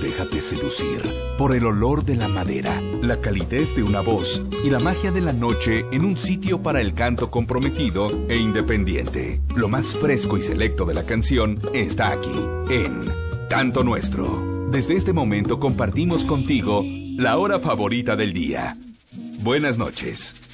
Déjate seducir por el olor de la madera, la calidez de una voz y la magia de la noche en un sitio para el canto comprometido e independiente. Lo más fresco y selecto de la canción está aquí, en Canto Nuestro. Desde este momento compartimos contigo la hora favorita del día. Buenas noches.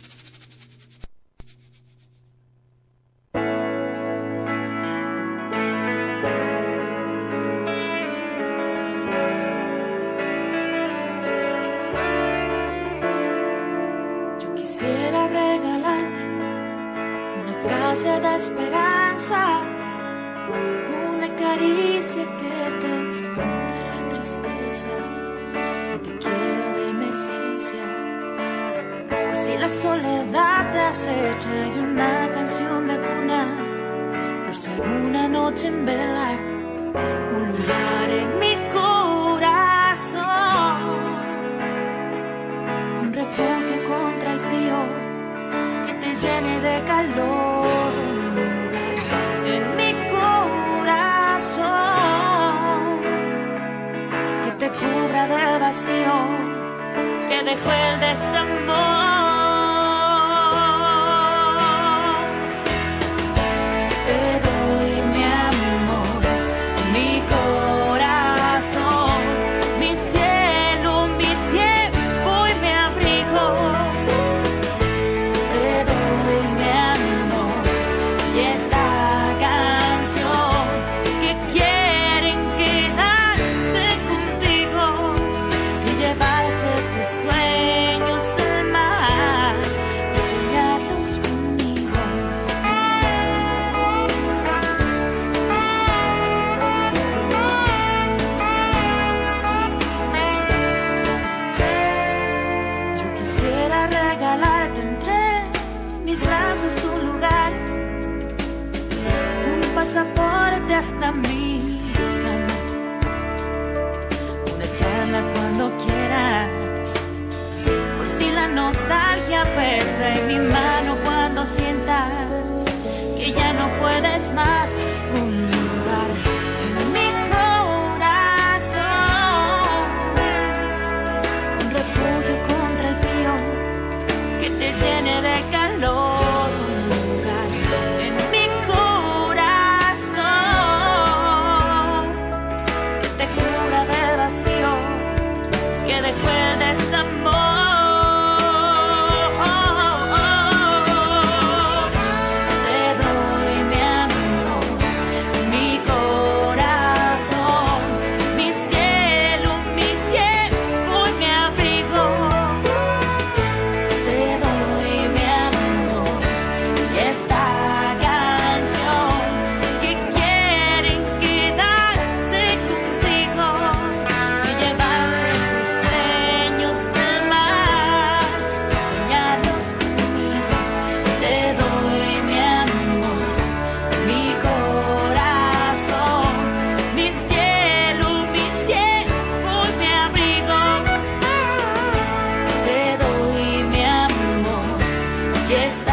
aquí está.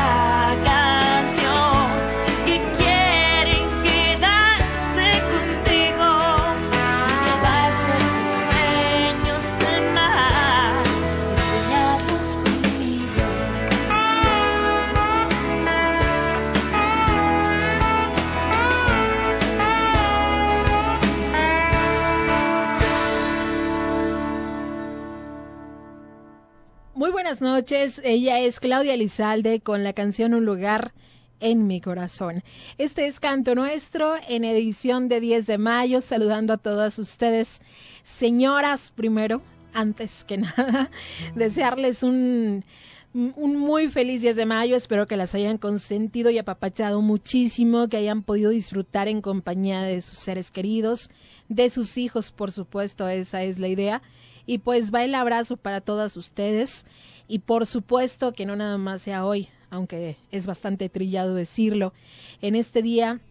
Noches. Ella es Claudia Lizalde con la canción Un lugar en mi corazón. Este es Canto Nuestro en edición de 10 de mayo, saludando a todas ustedes. Señoras, primero, antes que nada, desearles un, un muy feliz 10 de mayo. Espero que las hayan consentido y apapachado muchísimo, que hayan podido disfrutar en compañía de sus seres queridos, de sus hijos, por supuesto, esa es la idea. Y pues va el abrazo para todas ustedes. Y por supuesto que no nada más sea hoy, aunque es bastante trillado decirlo, en este día,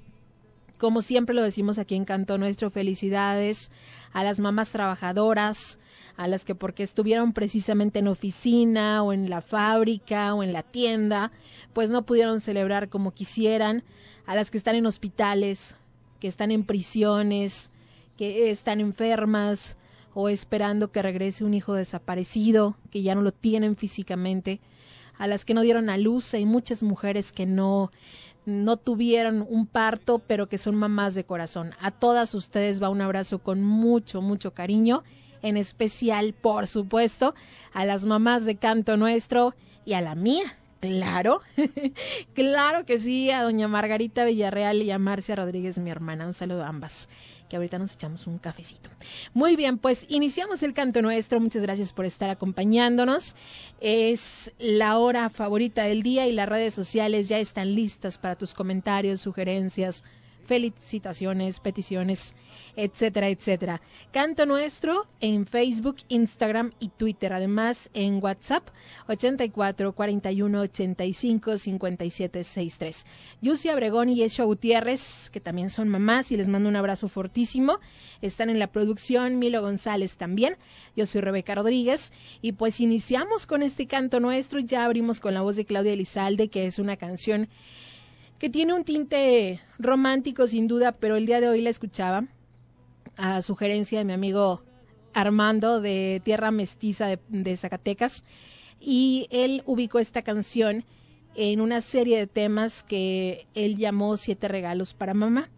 como siempre lo decimos aquí en Canto Nuestro, felicidades a las mamás trabajadoras, a las que porque estuvieron precisamente en oficina o en la fábrica o en la tienda, pues no pudieron celebrar como quisieran, a las que están en hospitales, que están en prisiones, que están enfermas, o esperando que regrese un hijo desaparecido, que ya no lo tienen físicamente, a las que no dieron a luz, hay muchas mujeres que no no tuvieron un parto, pero que son mamás de corazón. A todas ustedes va un abrazo con mucho, mucho cariño, en especial, por supuesto, a las mamás de Canto Nuestro y a la mía, claro, claro que sí, a doña Margarita Villarreal y a Marcia Rodríguez, mi hermana. Un saludo a ambas que ahorita nos echamos un cafecito. Muy bien, pues iniciamos el canto nuestro. Muchas gracias por estar acompañándonos. Es la hora favorita del día y las redes sociales ya están listas para tus comentarios, sugerencias, felicitaciones, peticiones etcétera, etcétera. Canto Nuestro en Facebook, Instagram y Twitter. Además, en WhatsApp 84 41 85 57 63. Yusi Abregón y Yesho Gutiérrez, que también son mamás y les mando un abrazo fortísimo. Están en la producción, Milo González también. Yo soy Rebeca Rodríguez y pues iniciamos con este canto nuestro. Ya abrimos con la voz de Claudia Elizalde, que es una canción que tiene un tinte romántico sin duda, pero el día de hoy la escuchaba a sugerencia de mi amigo Armando de Tierra Mestiza de, Zacatecas y él ubicó esta canción en una serie de temas que él llamó Siete Regalos para Mamá.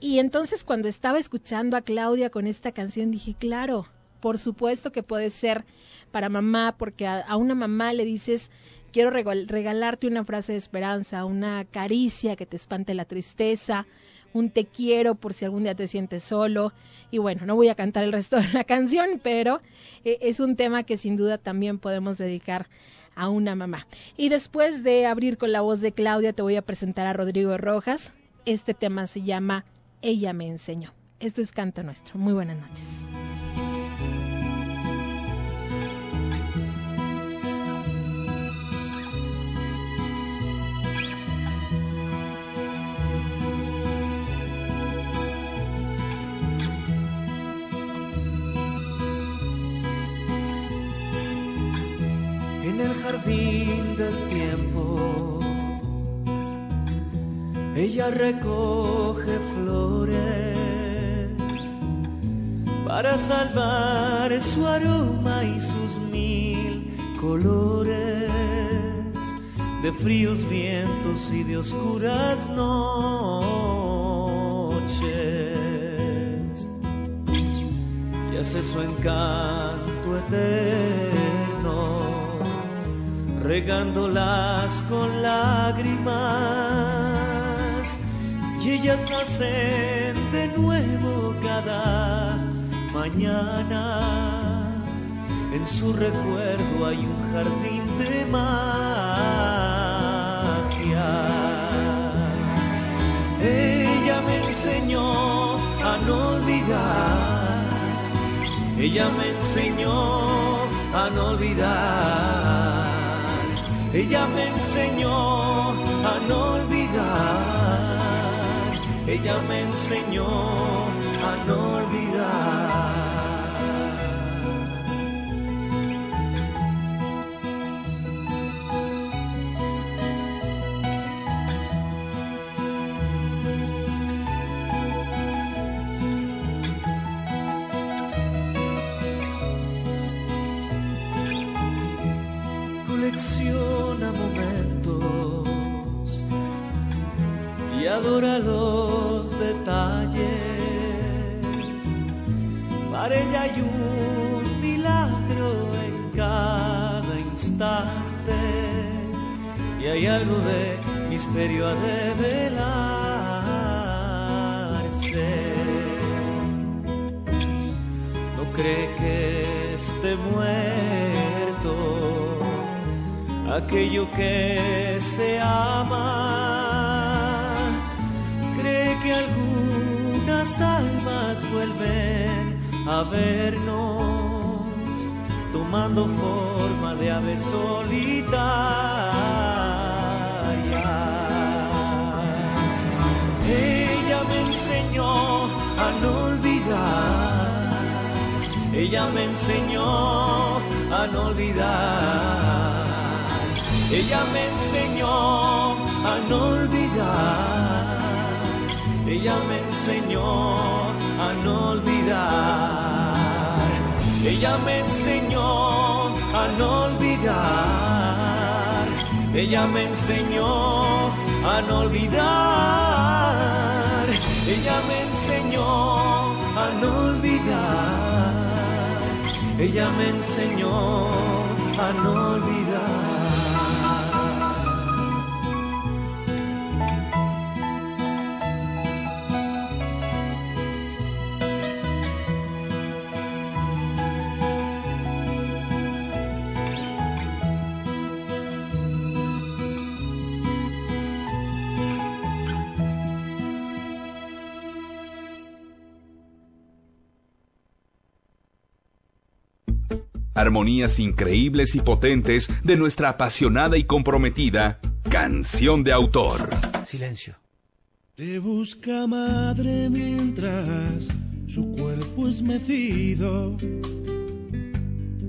Y entonces cuando estaba escuchando a Claudia con esta canción dije, claro, por supuesto que puede ser para mamá, porque a, una mamá le dices, quiero regalarte una frase de esperanza, una caricia que te espante la tristeza, un te quiero por si algún día te sientes solo. Y bueno, no voy a cantar el resto de la canción, pero eh, es un tema que sin duda también podemos dedicar a una mamá. Y después de abrir con la voz de Claudia, te voy a presentar a Rodrigo Rojas. Este tema se llama Ella me enseñó. Esto es Canto Nuestro. Muy buenas noches. El jardín del tiempo. Ella recoge flores para salvar su aroma y sus mil colores de fríos vientos y de oscuras noches. Y hace su encanto eterno regándolas con lágrimas y ellas nacen de nuevo cada mañana. En su recuerdo hay un jardín de magia. Ella me enseñó a no olvidar. Ella me enseñó a no olvidar ella me enseñó a no olvidar. Ella me enseñó a no olvidar. Para ella hay un milagro en cada instante y hay algo de misterio a develarse. No cree que esté muerto aquello que se ama. Cree que algunas almas a vernos, tomando forma de aves solitarias. Ella me enseñó a no olvidar. Ella me enseñó a no olvidar ella me enseñó a no olvidar. Ella me enseñó a no olvidar. Ella me enseñó a no olvidar. Ella me enseñó a no olvidar. Ella me enseñó a no olvidar. Ella me enseñó a no olvidar. Armonías increíbles y potentes de nuestra apasionada y comprometida canción de autor. Silencio. Te busca madre mientras su cuerpo es mecido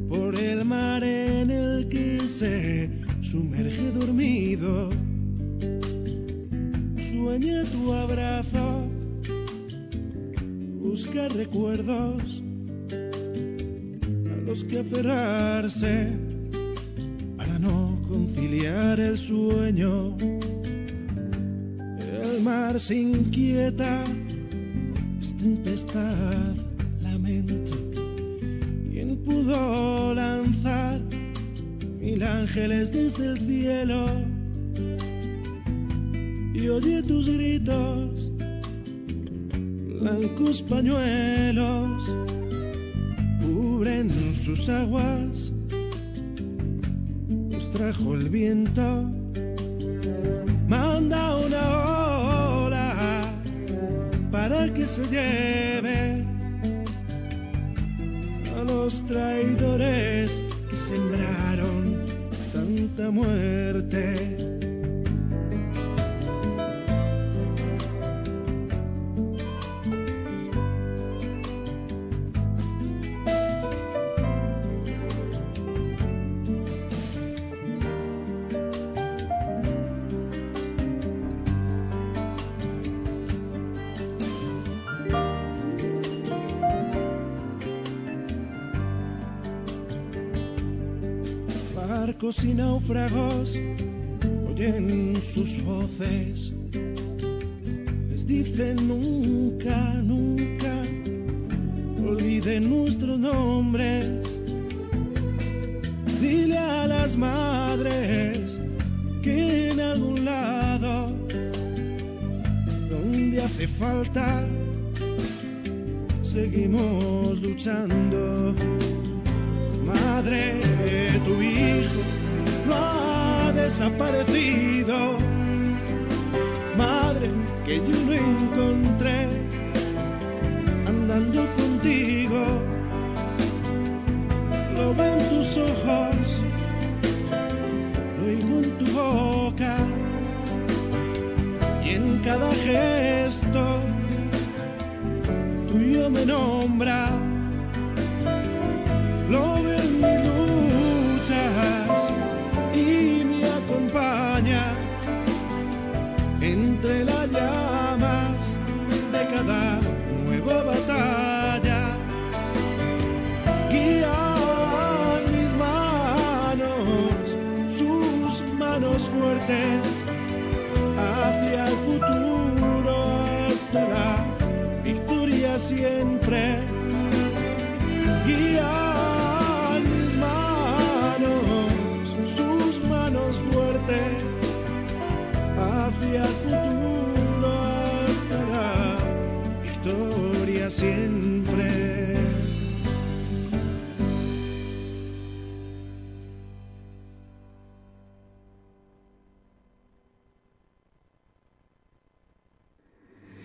por el mar en el que se sumerge dormido. Sueña tu abrazo, busca recuerdos que aferrarse para no conciliar el sueño. El mar se inquieta, es tempestad, lamento. ¿Quién pudo lanzar mil ángeles desde el cielo? Y oye tus gritos, blancos pañuelos sus aguas, nos trajo el viento, manda una ola para que se lleve a los traidores que sembraron tanta muerte. Y náufragos oyen sus voces, les dicen nunca, nunca, olviden nuestros nombres. Dile a las madres que en algún lado, donde hace falta, seguimos luchando. Madre, desaparecido. Madre, que yo lo encontré andando contigo. Lo veo en tus ojos, lo oigo en tu boca y en cada gesto tuyo me nombra. Siempre. Guía hacia el futuro estará victoria siempre.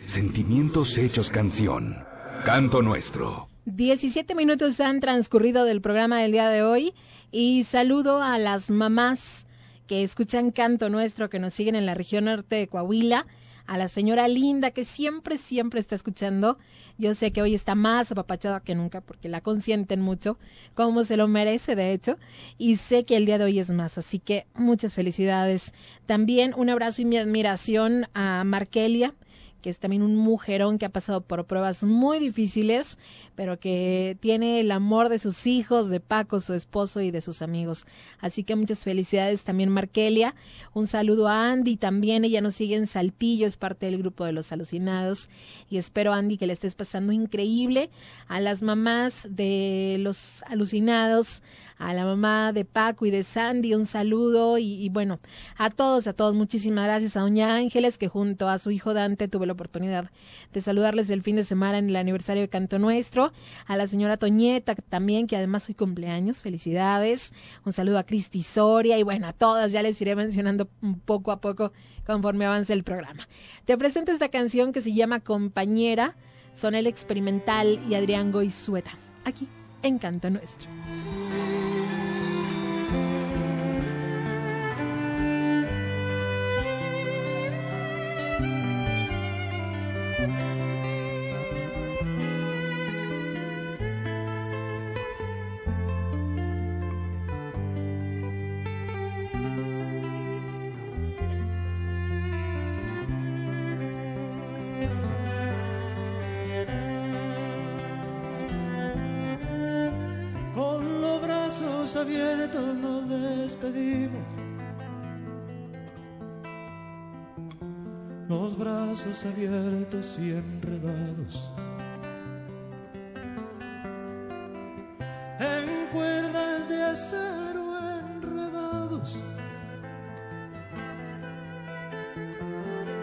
Sentimientos hechos canción. Canto nuestro. 17 minutos han transcurrido del programa del día de hoy y saludo a las mamás que escuchan Canto Nuestro, que nos siguen en la región norte de Coahuila, a la señora Linda, que siempre, siempre está escuchando. Yo sé que hoy está más apapachada que nunca porque la consienten mucho, como se lo merece, de hecho, y sé que el día de hoy es más, así que muchas felicidades. También un abrazo y mi admiración a Markelia, que es también un mujerón que ha pasado por pruebas muy difíciles, pero que tiene el amor de sus hijos, de Paco, su esposo y de sus amigos. Así que muchas felicidades también Markelia. Un saludo a Andy también, ella nos sigue en Saltillo, es parte del grupo de los alucinados y espero Andy que le estés pasando increíble a las mamás de los alucinados, a la mamá de Paco y de Sandy, un saludo y, bueno, a todos, a todos, muchísimas gracias a Doña Ángeles que junto a su hijo Dante tuve la oportunidad de saludarles el fin de semana en el aniversario de Canto Nuestro, a la señora Toñeta también, que además hoy cumpleaños, felicidades, un saludo a Cristi Soria y bueno, a todas ya les iré mencionando poco a poco conforme avance el programa. Te presento esta canción que se llama Compañera, son el experimental y Adrián Goizueta, aquí en Canto Nuestro. Brazos abiertos y enredados. En cuerdas de acero enredados.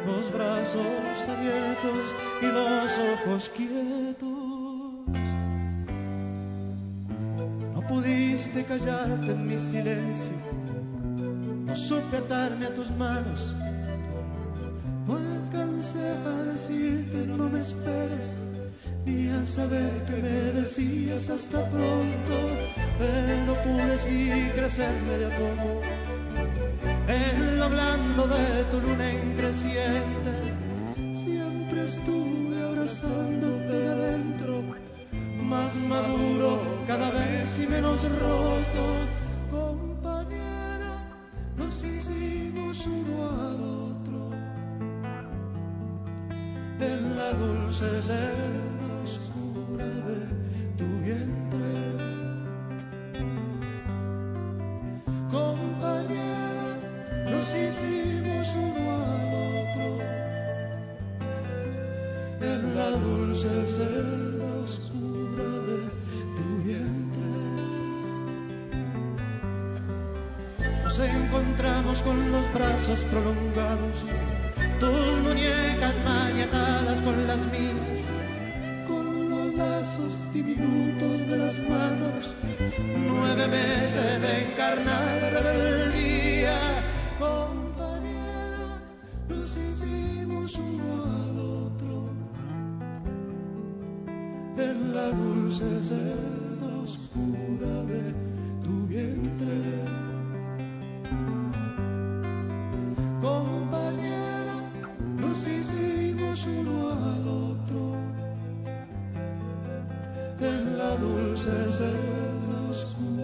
Los brazos abiertos y los ojos quietos. pudiste callarte en mi silencio, no supe atarme a tus manos, no alcancé a decirte no me esperes, ni a saber que me decías hasta pronto, pero pude sí crecerme de a poco, en de tu luna increciente, siempre estuve abrazándote adentro más maduro cada vez y menos roto. Compañera, nos hicimos uno otro la dulce celda hicimos uno al otro en la dulce celda oscura de tu vientre. uno al otro en la dulce celda oscura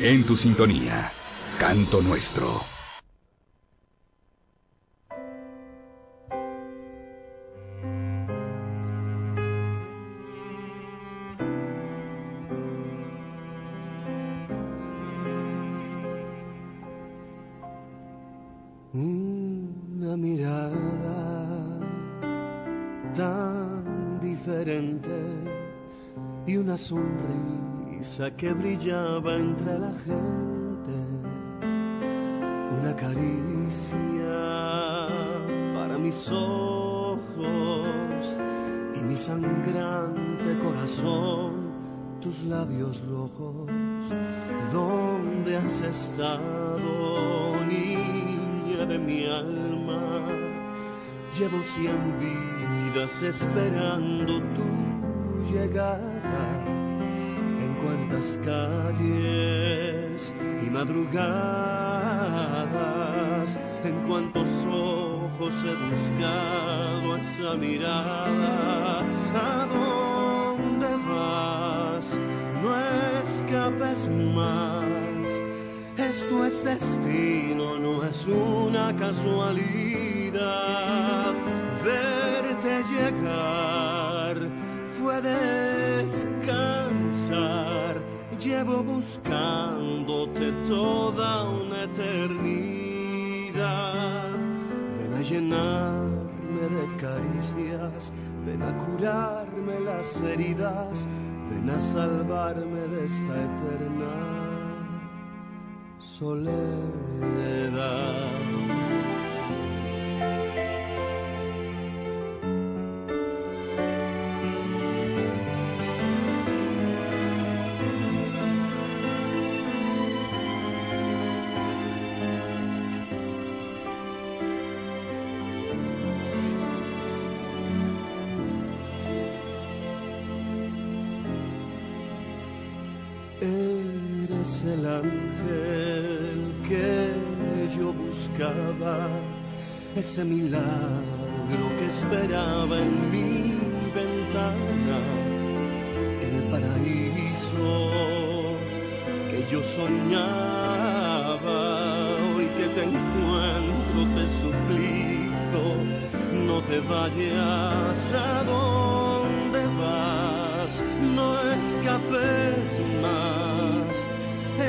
en tu sintonía. Canto nuestro. Que brillaba entre la gente. Una caricia para mis ojos y mi sangrante corazón, tus labios rojos. ¿Dónde has estado, niña de mi alma? Llevo cien vidas esperando tu llegada. En cuántas calles y madrugadas, en cuántos ojos he buscado esa mirada. ¿A dónde vas? No escapes más. Esto es destino, no es una casualidad. Verte llegar fue descansar. Llevo buscándote toda una eternidad. Ven a llenarme de caricias, ven a curarme las heridas, ven a salvarme de esta eterna soledad. Ese milagro que esperaba en mi ventana, el paraíso que yo soñaba. Hoy que te encuentro, te suplico, no te vayas a donde vas, no escapes más.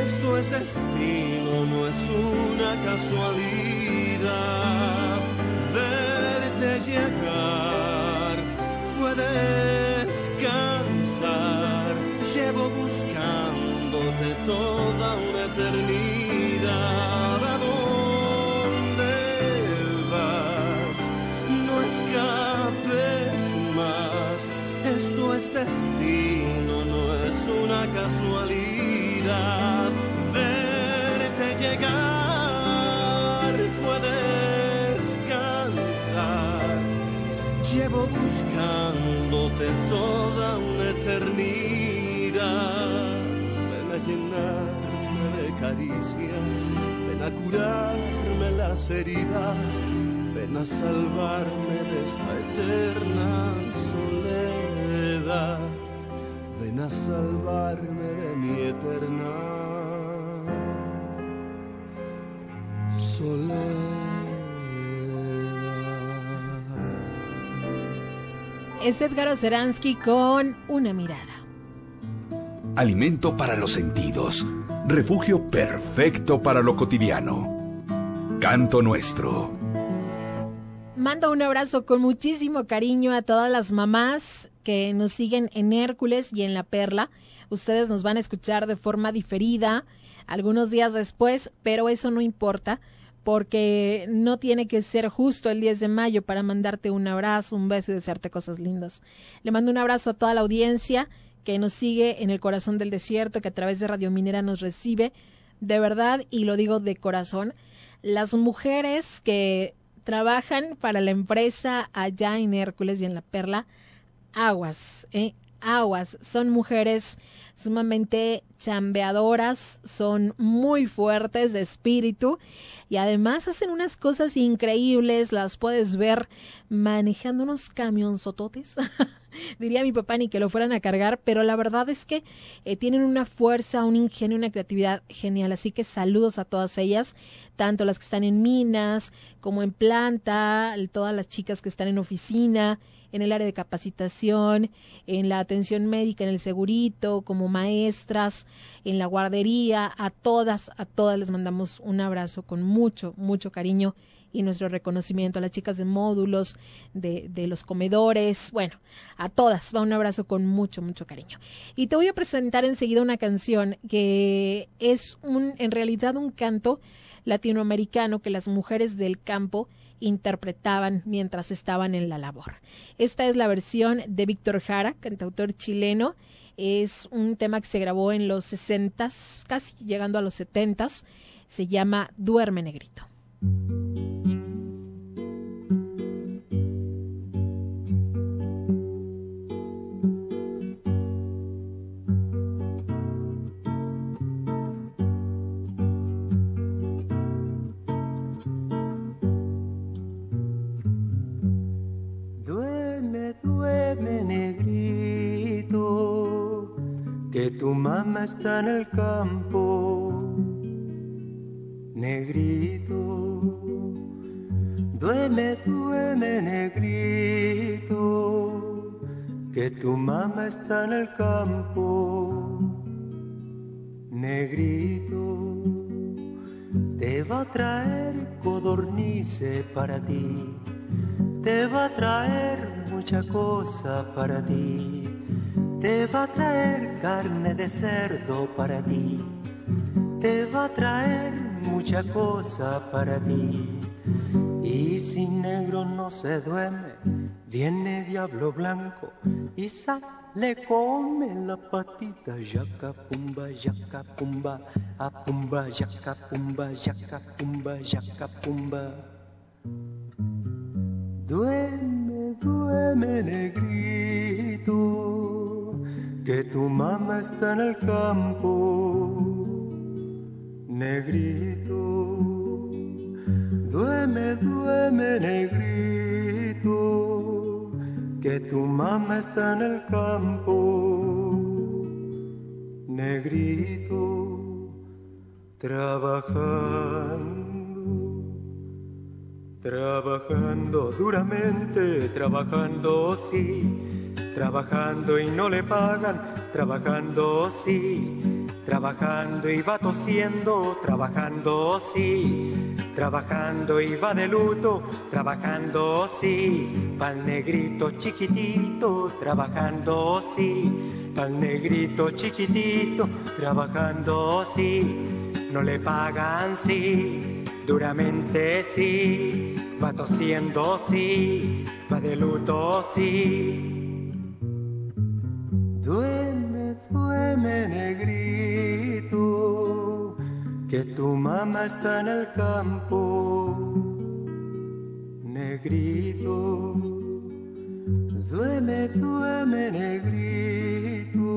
Esto es destino, no es una casualidad. Salvarme de esta eterna soledad. Ven a salvarme de mi eterna soledad. Es Edgar Oceransky con una mirada. Alimento para los sentidos. Refugio perfecto para lo cotidiano. Canto nuestro. Mando un abrazo con muchísimo cariño a todas las mamás que nos siguen en Hércules y en La Perla. Ustedes nos van a escuchar de forma diferida algunos días después, pero eso no importa porque no tiene que ser justo el 10 de mayo para mandarte un abrazo, un beso y desearte cosas lindas. Le mando un abrazo a toda la audiencia que nos sigue en el corazón del desierto, que a través de Radio Minera nos recibe. De verdad, y lo digo de corazón, las mujeres que trabajan para la empresa allá en Hércules y en La Perla, aguas, ¿eh? aguas, son mujeres sumamente chambeadoras, son muy fuertes de espíritu y además hacen unas cosas increíbles, las puedes ver manejando unos camionzototes diría mi papá, ni que lo fueran a cargar, pero la verdad es que eh, tienen una fuerza, un ingenio, una creatividad genial. Así que saludos a todas ellas, tanto las que están en minas como en planta, todas las chicas que están en oficina, en el área de capacitación, en la atención médica, en el segurito, como maestras, en la guardería, a todas, a todas les mandamos un abrazo con mucho, mucho cariño y nuestro reconocimiento a las chicas de módulos, de, de, los comedores, bueno, a todas, va un abrazo con mucho, mucho cariño. Y te voy a presentar enseguida una canción que es un, en realidad un canto latinoamericano que las mujeres del campo interpretaban mientras estaban en la labor. Esta es la versión de Víctor Jara, cantautor chileno. Es un tema que se grabó en los 60, casi llegando a los 70. Se llama Duerme Negrito. El campo, negrito. Te va a traer codornice para ti, te va a traer mucha cosa para ti te va a traer carne de cerdo para ti, te va a traer mucha cosa para ti. Y si negro no se duerme, viene diablo blanco y sale come la patita, yaca pumba, yaca pumba, a pumba, yaca pumba, yaca pumba, yaca pumba. Duerme, duerme negrito que tu mamá está en el campo, negrito. Duerme, duerme, negrito, que tu mamá está en el campo, negrito, trabajando, trabajando duramente, trabajando, sí trabajando y no le pagan, trabajando sí, trabajando y va tosiendo, trabajando sí, trabajando y va de luto, trabajando sí, pa'l negrito chiquitito, trabajando sí, pa'l negrito chiquitito, trabajando sí, no le pagan sí, duramente sí, va tosiendo sí, va de luto sí. Duerme, duerme negrito, que tu mamá está en el campo, negrito. Duerme, duerme negrito,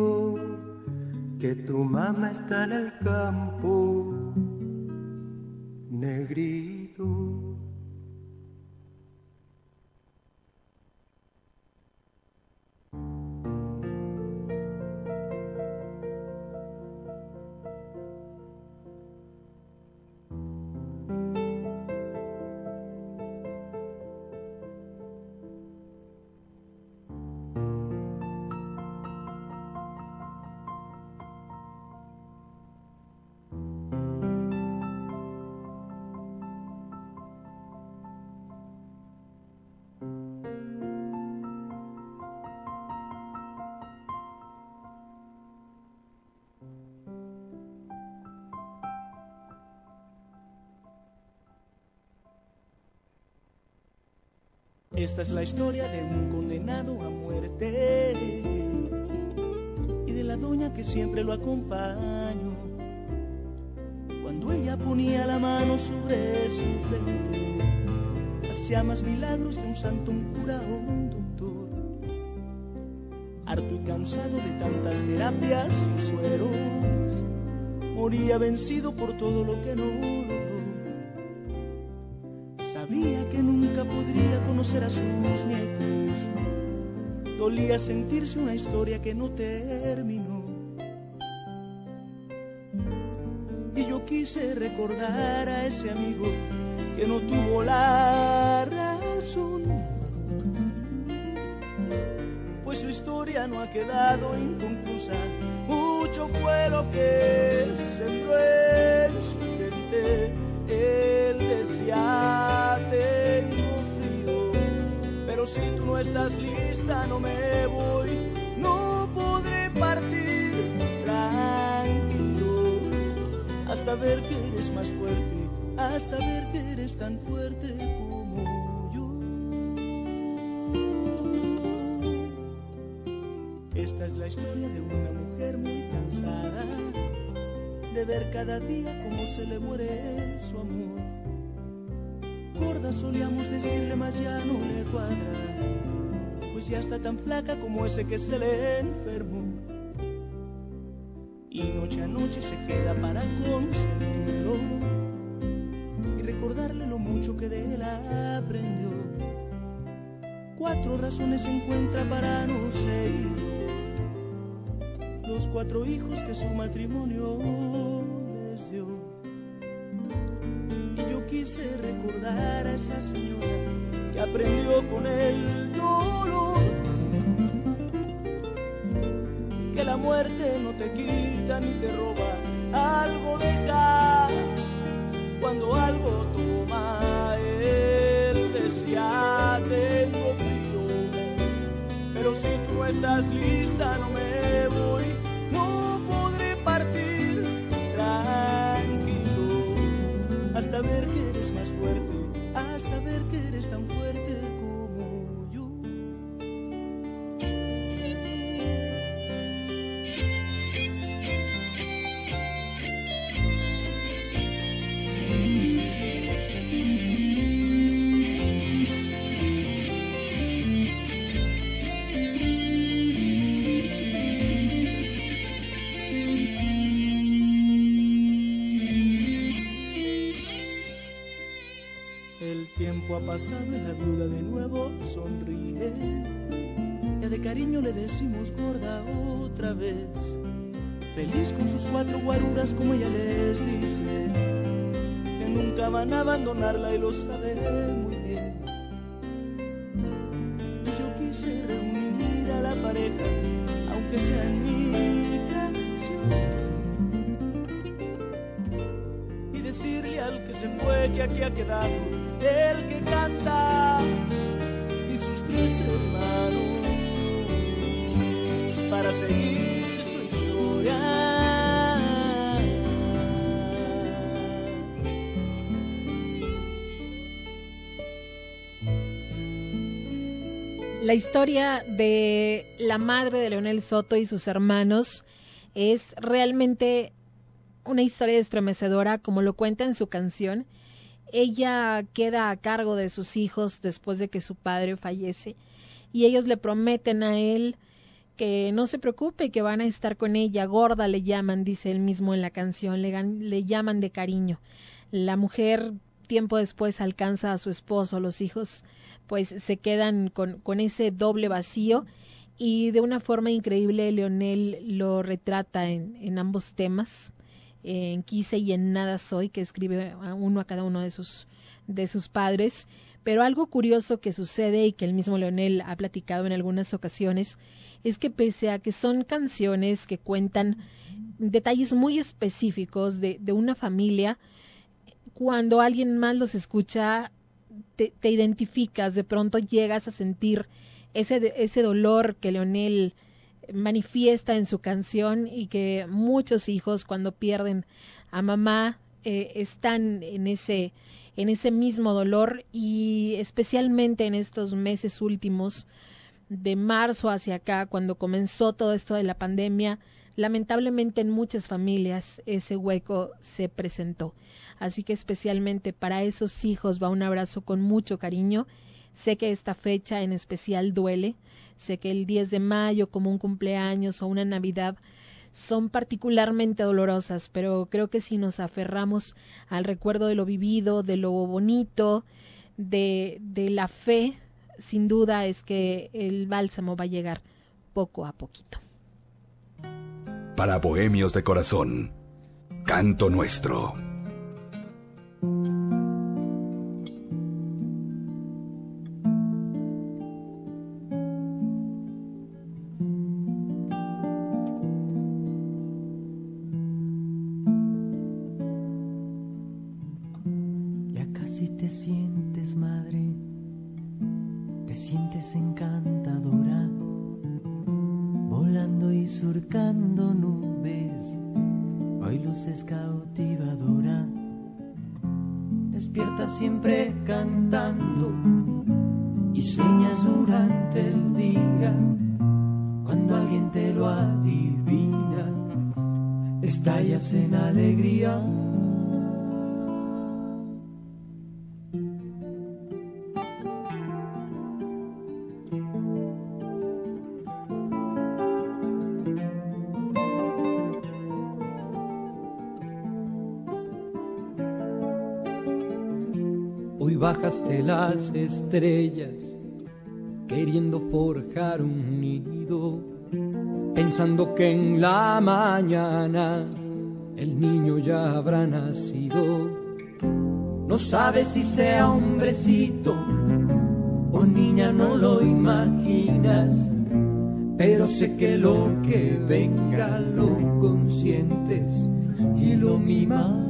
que tu mamá está en el campo, negrito. Esta es la historia de un condenado a muerte y de la doña que siempre lo acompañó. Cuando ella ponía la mano sobre su frente, hacía más milagros que un santo, un cura o un doctor. Harto y cansado de tantas terapias y sueros, moría vencido por todo lo que no podría conocer a sus nietos, dolía sentirse una historia que no terminó. Y yo quise recordar a ese amigo que no tuvo la razón. Pues su historia no ha quedado inconclusa. Mucho fue lo que sembró en su mente. Él decía, si tú no estás lista, no me voy, no podré partir. Tranquilo. Hasta ver que eres más fuerte. Hasta ver que eres tan fuerte como yo. Esta es la historia de una mujer muy cansada. De ver cada día cómo se le muere su amor. Solíamos decirle, más ya no le cuadra, pues ya está tan flaca como ese que se le enfermó. Y noche a noche se queda para consentirlo recordarle lo mucho que de él aprendió. Cuatro razones encuentra para no seguir los cuatro hijos que su matrimonio quise recordar a esa señora que aprendió con el dolor que la muerte no te quita ni te roba, algo deja cuando algo toma. Él decía, tengo frío, pero si tú estás lista, no me voy, no podré partir tranquilo hasta ver que fuerte, hasta ver que eres tan fuerte otra vez. Feliz con sus cuatro guaruras como ella les dice. Que nunca van a abandonarla y lo sabe muy bien. Y yo quise reunir a la pareja, aunque sea en mi canción. Y decirle al que se fue que aquí ha quedado el que canta La historia de la madre de Leonel Soto y sus hermanos es realmente una historia estremecedora, como lo cuenta en su canción. Ella queda a cargo de sus hijos después de que su padre fallece y ellos le prometen a él que no se preocupe, que van a estar con ella. Gorda le llaman, dice él mismo en la canción, le, le llaman de cariño. La mujer tiempo después alcanza a su esposo, los hijos pues se quedan con, con ese doble vacío y de una forma increíble Leonel lo retrata en, en ambos temas, en Quise y en Nada Soy, que escribe a uno a cada uno de sus, de sus padres. Pero algo curioso que sucede y que el mismo Leonel ha platicado en algunas ocasiones es que pese a que son canciones que cuentan detalles muy específicos de, de una familia, cuando alguien más los escucha, te, identificas, de pronto llegas a sentir ese, ese dolor que Leonel manifiesta en su canción y que muchos hijos cuando pierden a mamá eh, están en ese, en ese mismo dolor y especialmente en estos meses últimos de marzo hacia acá, cuando comenzó todo esto de la pandemia, lamentablemente en muchas familias ese hueco se presentó. Así que especialmente para esos hijos va un abrazo con mucho cariño. Sé que esta fecha en especial duele. Sé que el 10 de mayo, como un cumpleaños o una Navidad, son particularmente dolorosas, pero creo que si nos aferramos al recuerdo de lo vivido, de lo bonito, de, de la fe, sin duda es que el bálsamo va a llegar poco a poquito. Para Bohemios de Corazón, Canto Nuestro. Las estrellas queriendo forjar un nido, pensando que en la mañana el niño ya habrá nacido. No sabe si sea hombrecito o niña, no lo imaginas, pero sé que lo que venga lo consientes y lo mimas.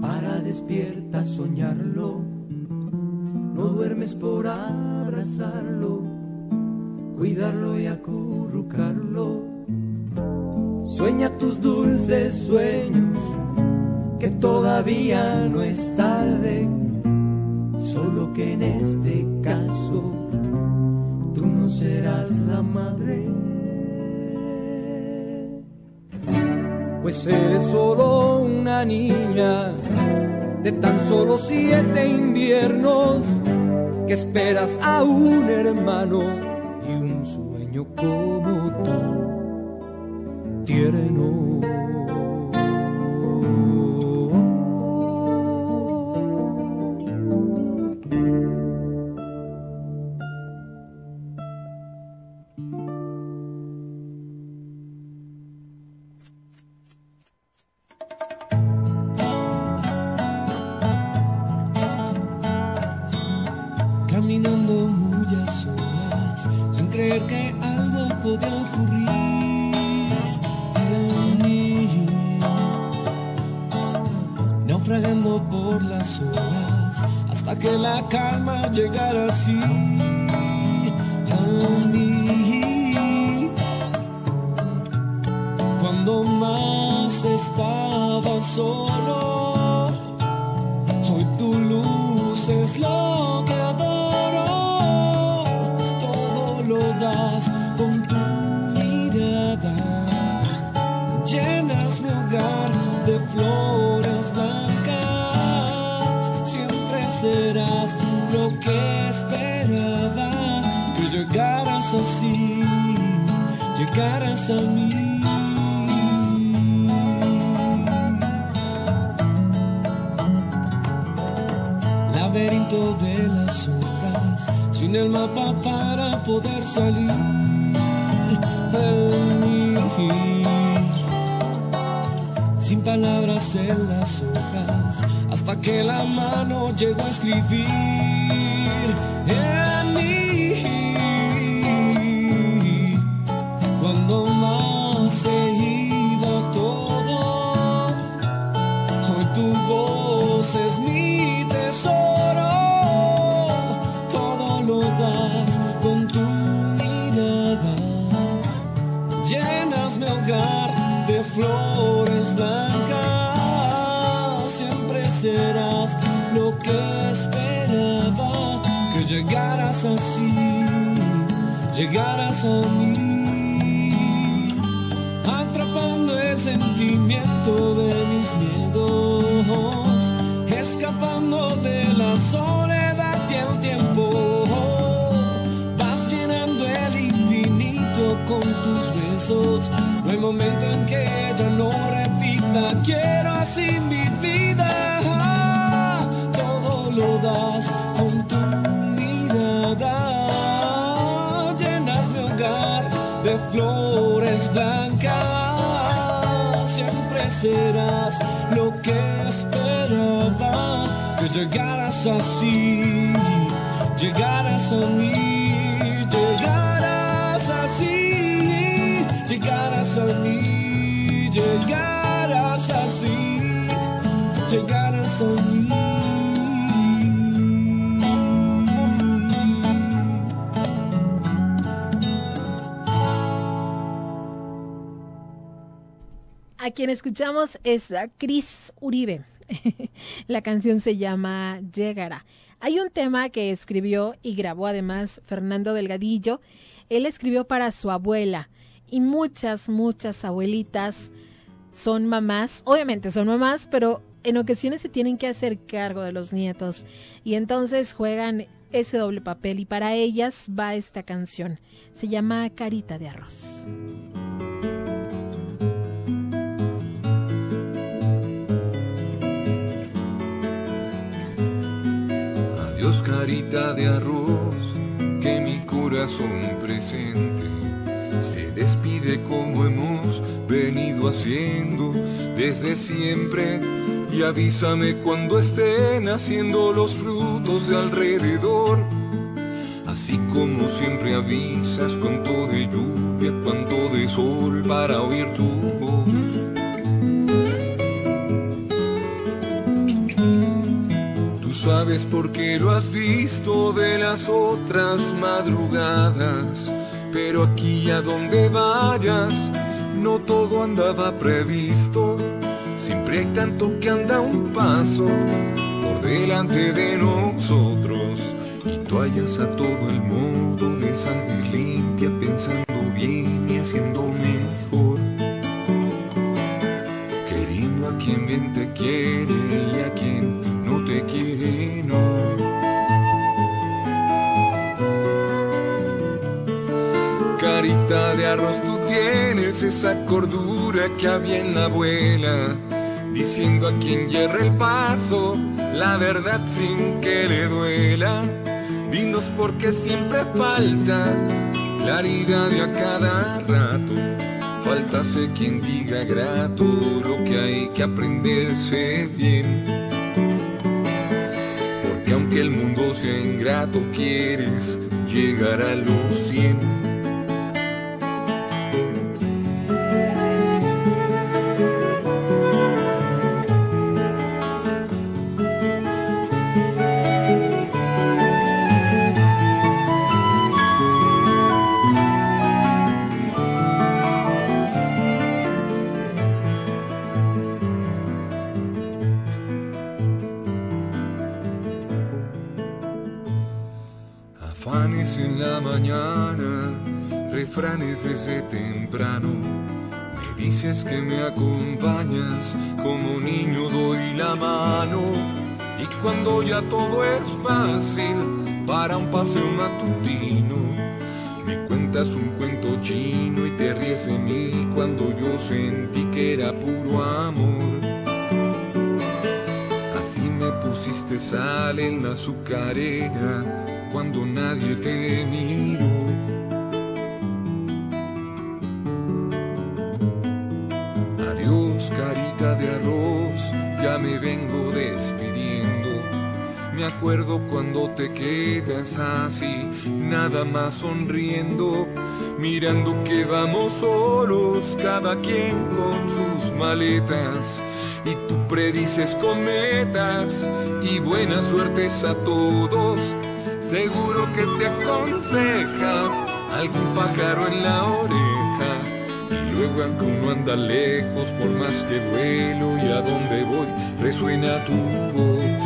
Para despierta soñarlo. No duermes por abrazarlo, cuidarlo y acurrucarlo. Sueña tus dulces sueños, que todavía no es tarde, solo que en este caso tú no serás la madre. Pues eres solo una niña de tan solo siete inviernos que esperas a un hermano y un sueño como tú, tierno. sentimiento de mis miedos, escapando de la soledad y el tiempo. Vas llenando el infinito con tus besos. No hay momento en que ya no repita, quiero así mi vida. Todo lo das con tu mirada. Llenas mi hogar de flores blancas. Serás lo que esperaba. Que llegaras así, llegaras a mí, llegaras así, llegaras a mí, llegaras así, llegaras a mí. Quien escuchamos es a Cris Uribe. La canción se llama Llegará. Hay un tema que escribió y grabó además Fernando Delgadillo. Él escribió para su abuela y muchas, muchas abuelitas son mamás. Obviamente son mamás, pero en ocasiones se tienen que hacer cargo de los nietos y entonces juegan ese doble papel y para ellas va esta canción. Se llama Carita de Arroz. Adiós carita de arroz, que mi corazón presente se despide como hemos venido haciendo desde siempre y avísame cuando estén haciendo los frutos de alrededor. Así como siempre avisas cuánto de lluvia, cuánto de sol para oír tu voz. Sabes por qué lo has visto de las otras madrugadas, pero aquí a donde vayas, no todo andaba previsto. Siempre hay tanto que anda un paso por delante de nosotros y toallas a todo el mundo de sangre limpia, pensando bien y haciendo mejor. Queriendo a quien bien te quiere y a quien no te quiere, no. Carita de arroz, tú tienes esa cordura que había en la abuela, diciendo a quien hierra el paso, la verdad sin que le duela. Dinos porque siempre falta claridad a cada rato. Faltase quien diga grato lo que hay que aprenderse bien. Aunque el mundo sea ingrato, quieres llegar a los cien. Afanes en la mañana, refranes desde temprano. Me dices que me acompañas, como niño doy la mano. Y cuando ya todo es fácil, para un paseo matutino, me cuentas un cuento chino y te ríes de mí cuando yo sentí que era puro amor. Así me pusiste sal en la azucarera cuando nadie te miró. Adiós, carita de arroz, ya me vengo despidiendo. Me acuerdo cuando te quedas así, nada más sonriendo, mirando que vamos solos, cada quien con sus maletas. Y tú predices cometas y buenas suertes a todos seguro que te aconseja algún pájaro en la oreja. Y luego aunque uno anda lejos, por más que vuelo y a donde voy, resuena tu voz.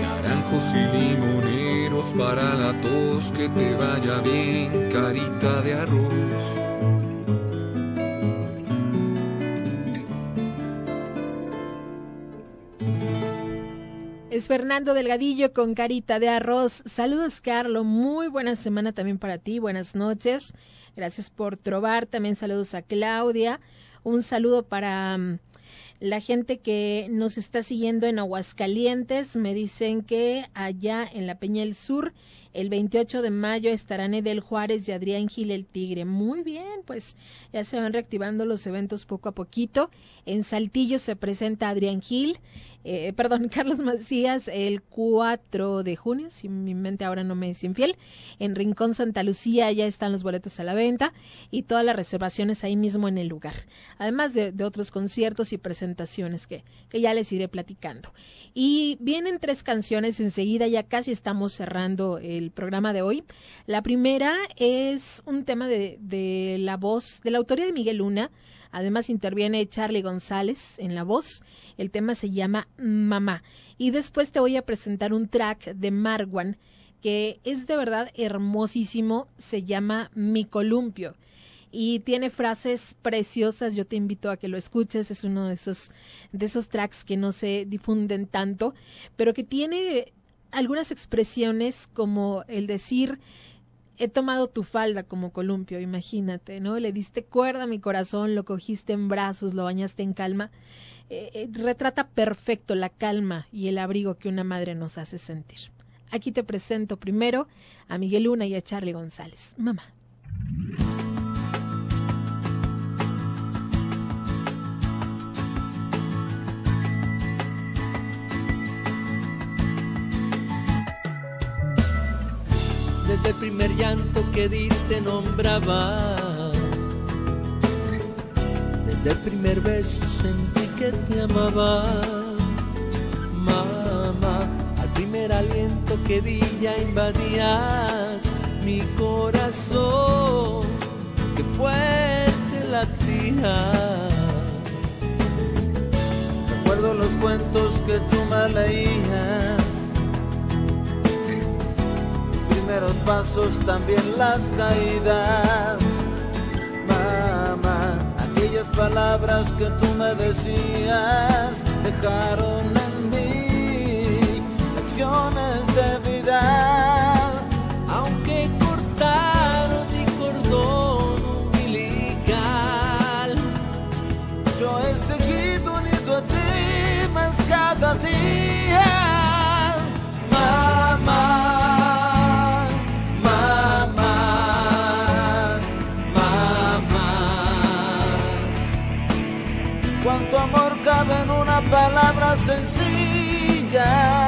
Naranjos y limoneros para la tos, que te vaya bien, carita de arroz. Es Fernando Delgadillo con carita de arroz. Saludos, Carlos. Muy buena semana también para ti. Buenas noches. Gracias por trobar. También saludos a Claudia. Un saludo para mm, la gente que nos está siguiendo en Aguascalientes. Me dicen que allá en la Peña del Sur el 28 de mayo estarán Edel Juárez y Adrián Gil el Tigre. Muy bien, pues ya se van reactivando los eventos poco a poquito. En Saltillo se presenta Adrián Gil eh, perdón, Carlos Macías, el 4 de junio, si mi mente ahora no me es infiel, en Rincón Santa Lucía ya están los boletos a la venta y todas las reservaciones ahí mismo en el lugar, además de, otros conciertos y presentaciones que, que ya les iré platicando. Y vienen tres canciones enseguida, ya casi estamos cerrando el programa de hoy. La primera es un tema de, de la voz, de la autoría de Miguel Luna, Además interviene Charlie González en la voz. El tema se llama Mamá. Y después te voy a presentar un track de Marwan que es de verdad hermosísimo. Se llama Mi Columpio. Y tiene frases preciosas. Yo te invito a que lo escuches. Es uno de esos, de esos tracks que no se difunden tanto, pero que tiene algunas expresiones como el decir he tomado tu falda como columpio, imagínate, ¿no? Le diste cuerda a mi corazón, lo cogiste en brazos, lo bañaste en calma. Eh, eh, retrata perfecto la calma y el abrigo que una madre nos hace sentir. Aquí te presento primero a Miguel Luna y a Charlie González. Mamá. Desde el primer llanto que di te nombraba. Desde el primer beso sentí que te amaba. Mamá, al primer aliento que di ya invadías mi corazón. Que fuerte latía. Recuerdo los cuentos que tú me leías primeros pasos, también las caídas. Mamá, aquellas palabras que tú me decías dejaron en mí lecciones de vida. Aunque cortaron mi cordón umbilical, yo he seguido unido a ti más cada día. Palabra sencilla,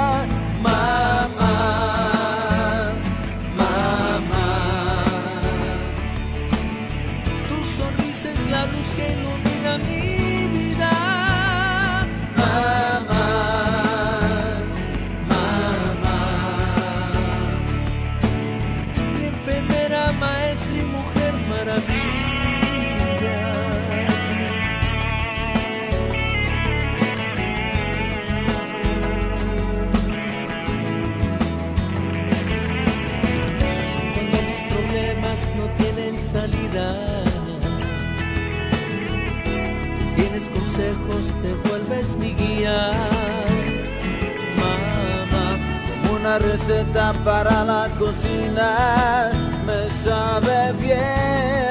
consejos, te vuelves mi guía. Mamá, una receta para la cocina, me sabe bien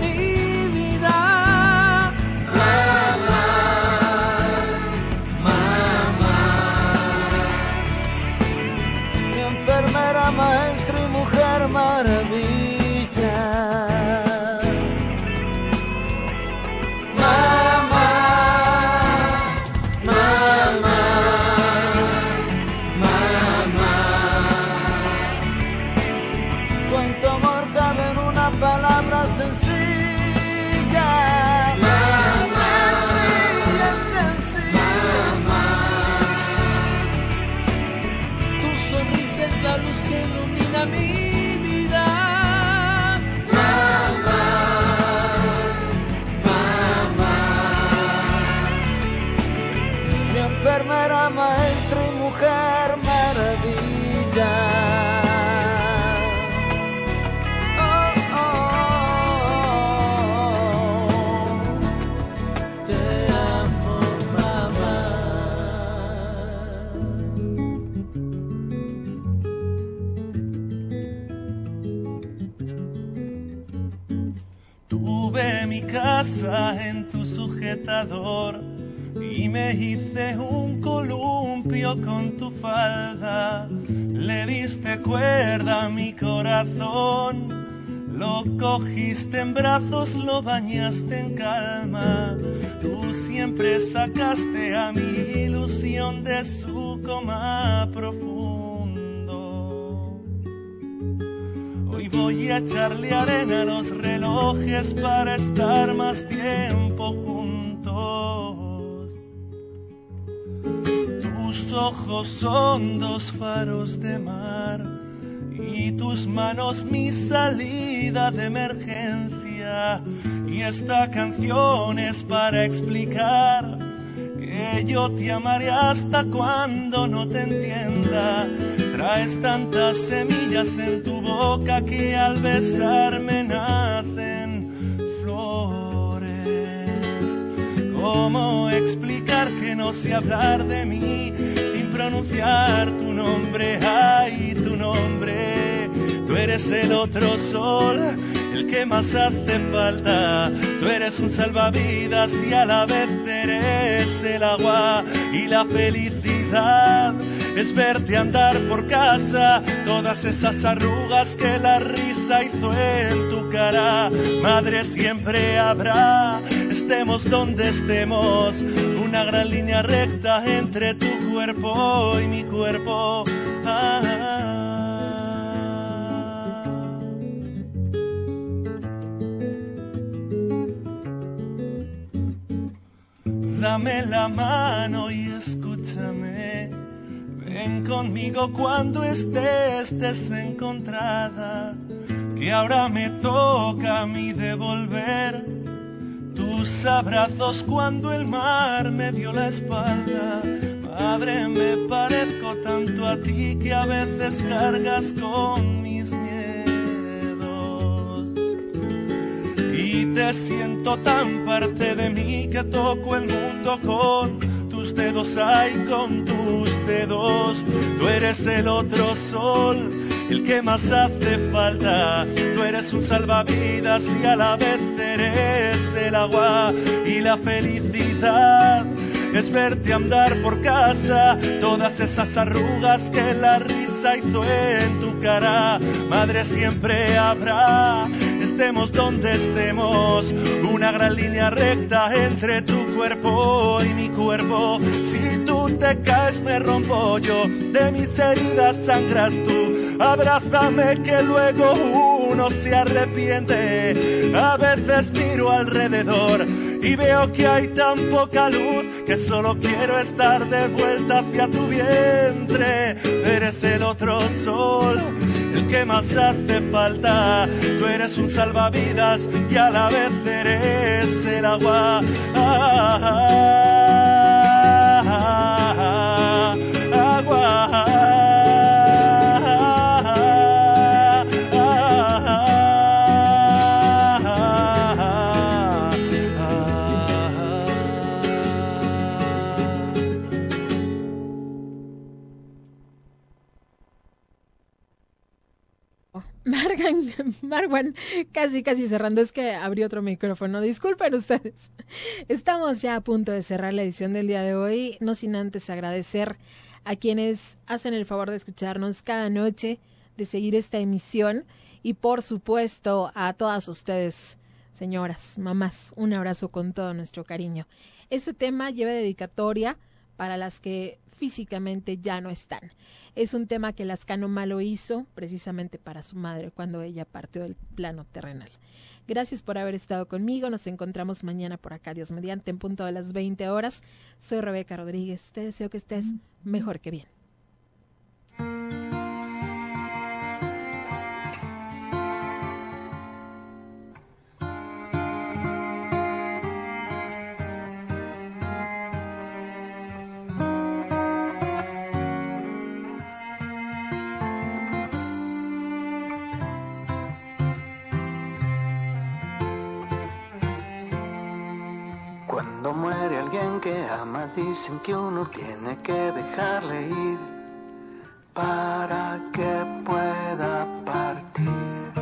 me. Tuve mi casa en tu sujetador y me hice un columpio con tu falda. Le diste cuerda a mi corazón, lo cogiste en brazos, lo bañaste en calma. Tú siempre sacaste a mi ilusión de su coma profundo. Voy a echarle arena a los relojes para estar más tiempo juntos. Tus ojos son dos faros de mar y tus manos mi salida de emergencia. Y esta canción es para explicar que yo te amaré hasta cuando no te entienda. Traes tantas semillas en tu boca que al besarme nacen flores. ¿Cómo explicar que no sé hablar de mí sin pronunciar tu nombre? Ay, tu nombre. Tú eres el otro sol, el que más hace falta. Tú eres un salvavidas y a la vez eres el agua y la felicidad. Es verte andar por casa, todas esas arrugas que la risa hizo en tu cara. Madre siempre habrá, estemos donde estemos, una gran línea recta entre tu cuerpo y mi cuerpo. Ah. Dame la mano y escúchame. Ven conmigo cuando estés desencontrada. Que ahora me toca a mí devolver tus abrazos cuando el mar me dio la espalda. Madre, me parezco tanto a ti que a veces cargas con mis miedos. Y te siento tan parte de mí que toco el mundo con tus dedos, ay, con tus dedos. Tú eres el otro sol, el que más hace falta. Tú eres un salvavidas y a la vez eres el agua y la felicidad. Es verte andar por casa, todas esas arrugas que la risa hizo en tu cara. Madre siempre habrá, donde estemos, una gran línea recta entre tu cuerpo y mi cuerpo. Si tú te caes me rompo yo, de mis heridas sangras tú. Abrázame que luego uno se arrepiente. A veces miro alrededor y veo que hay tan poca luz que solo quiero estar de vuelta hacia tu vientre. Eres el otro sol, que más hace falta. Tú eres un salvavidas y a la vez eres el agua. Margan, Marwan, casi, casi cerrando, es que abrí otro micrófono. Disculpen ustedes. Estamos ya a punto de cerrar la edición del día de hoy, no sin antes agradecer a quienes hacen el favor de escucharnos cada noche, de seguir esta emisión y por supuesto a todas ustedes, señoras, mamás, un abrazo con todo nuestro cariño. Este tema lleva dedicatoria para las que físicamente ya no están. Es un tema que Lascano Malo hizo precisamente para su madre cuando ella partió del plano terrenal. Gracias por haber estado conmigo. Nos encontramos mañana por acá, Dios mediante, en punto de las 20 horas. Soy Rebeca Rodríguez. Te deseo que estés mejor que bien. Dicen que uno tiene que dejarle ir para que pueda partir.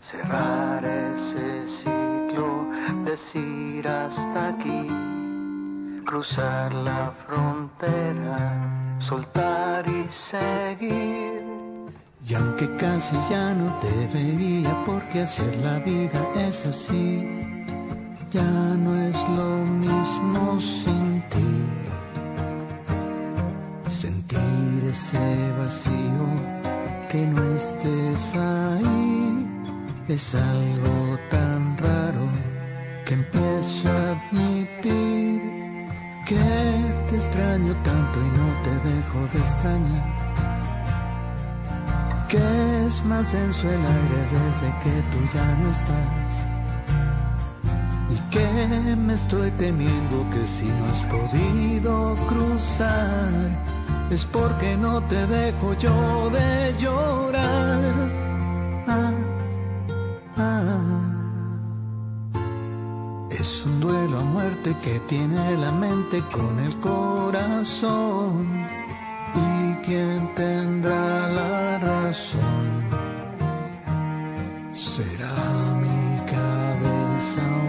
Cerrar ese ciclo, decir hasta aquí, cruzar la frontera, soltar y seguir. Y aunque casi ya no te veía porque hacer la vida es así ya no es lo mismo sentir, sentir ese vacío que no estés ahí, es algo tan raro que empiezo a admitir que te extraño tanto y no te dejo de extrañar. Que es más denso el aire desde que tú ya no estás que me estoy temiendo que si no has podido cruzar es porque no te dejo yo de llorar. Ah, ah. Es un duelo a muerte que tiene la mente con el corazón y quien tendrá la razón será mi cabeza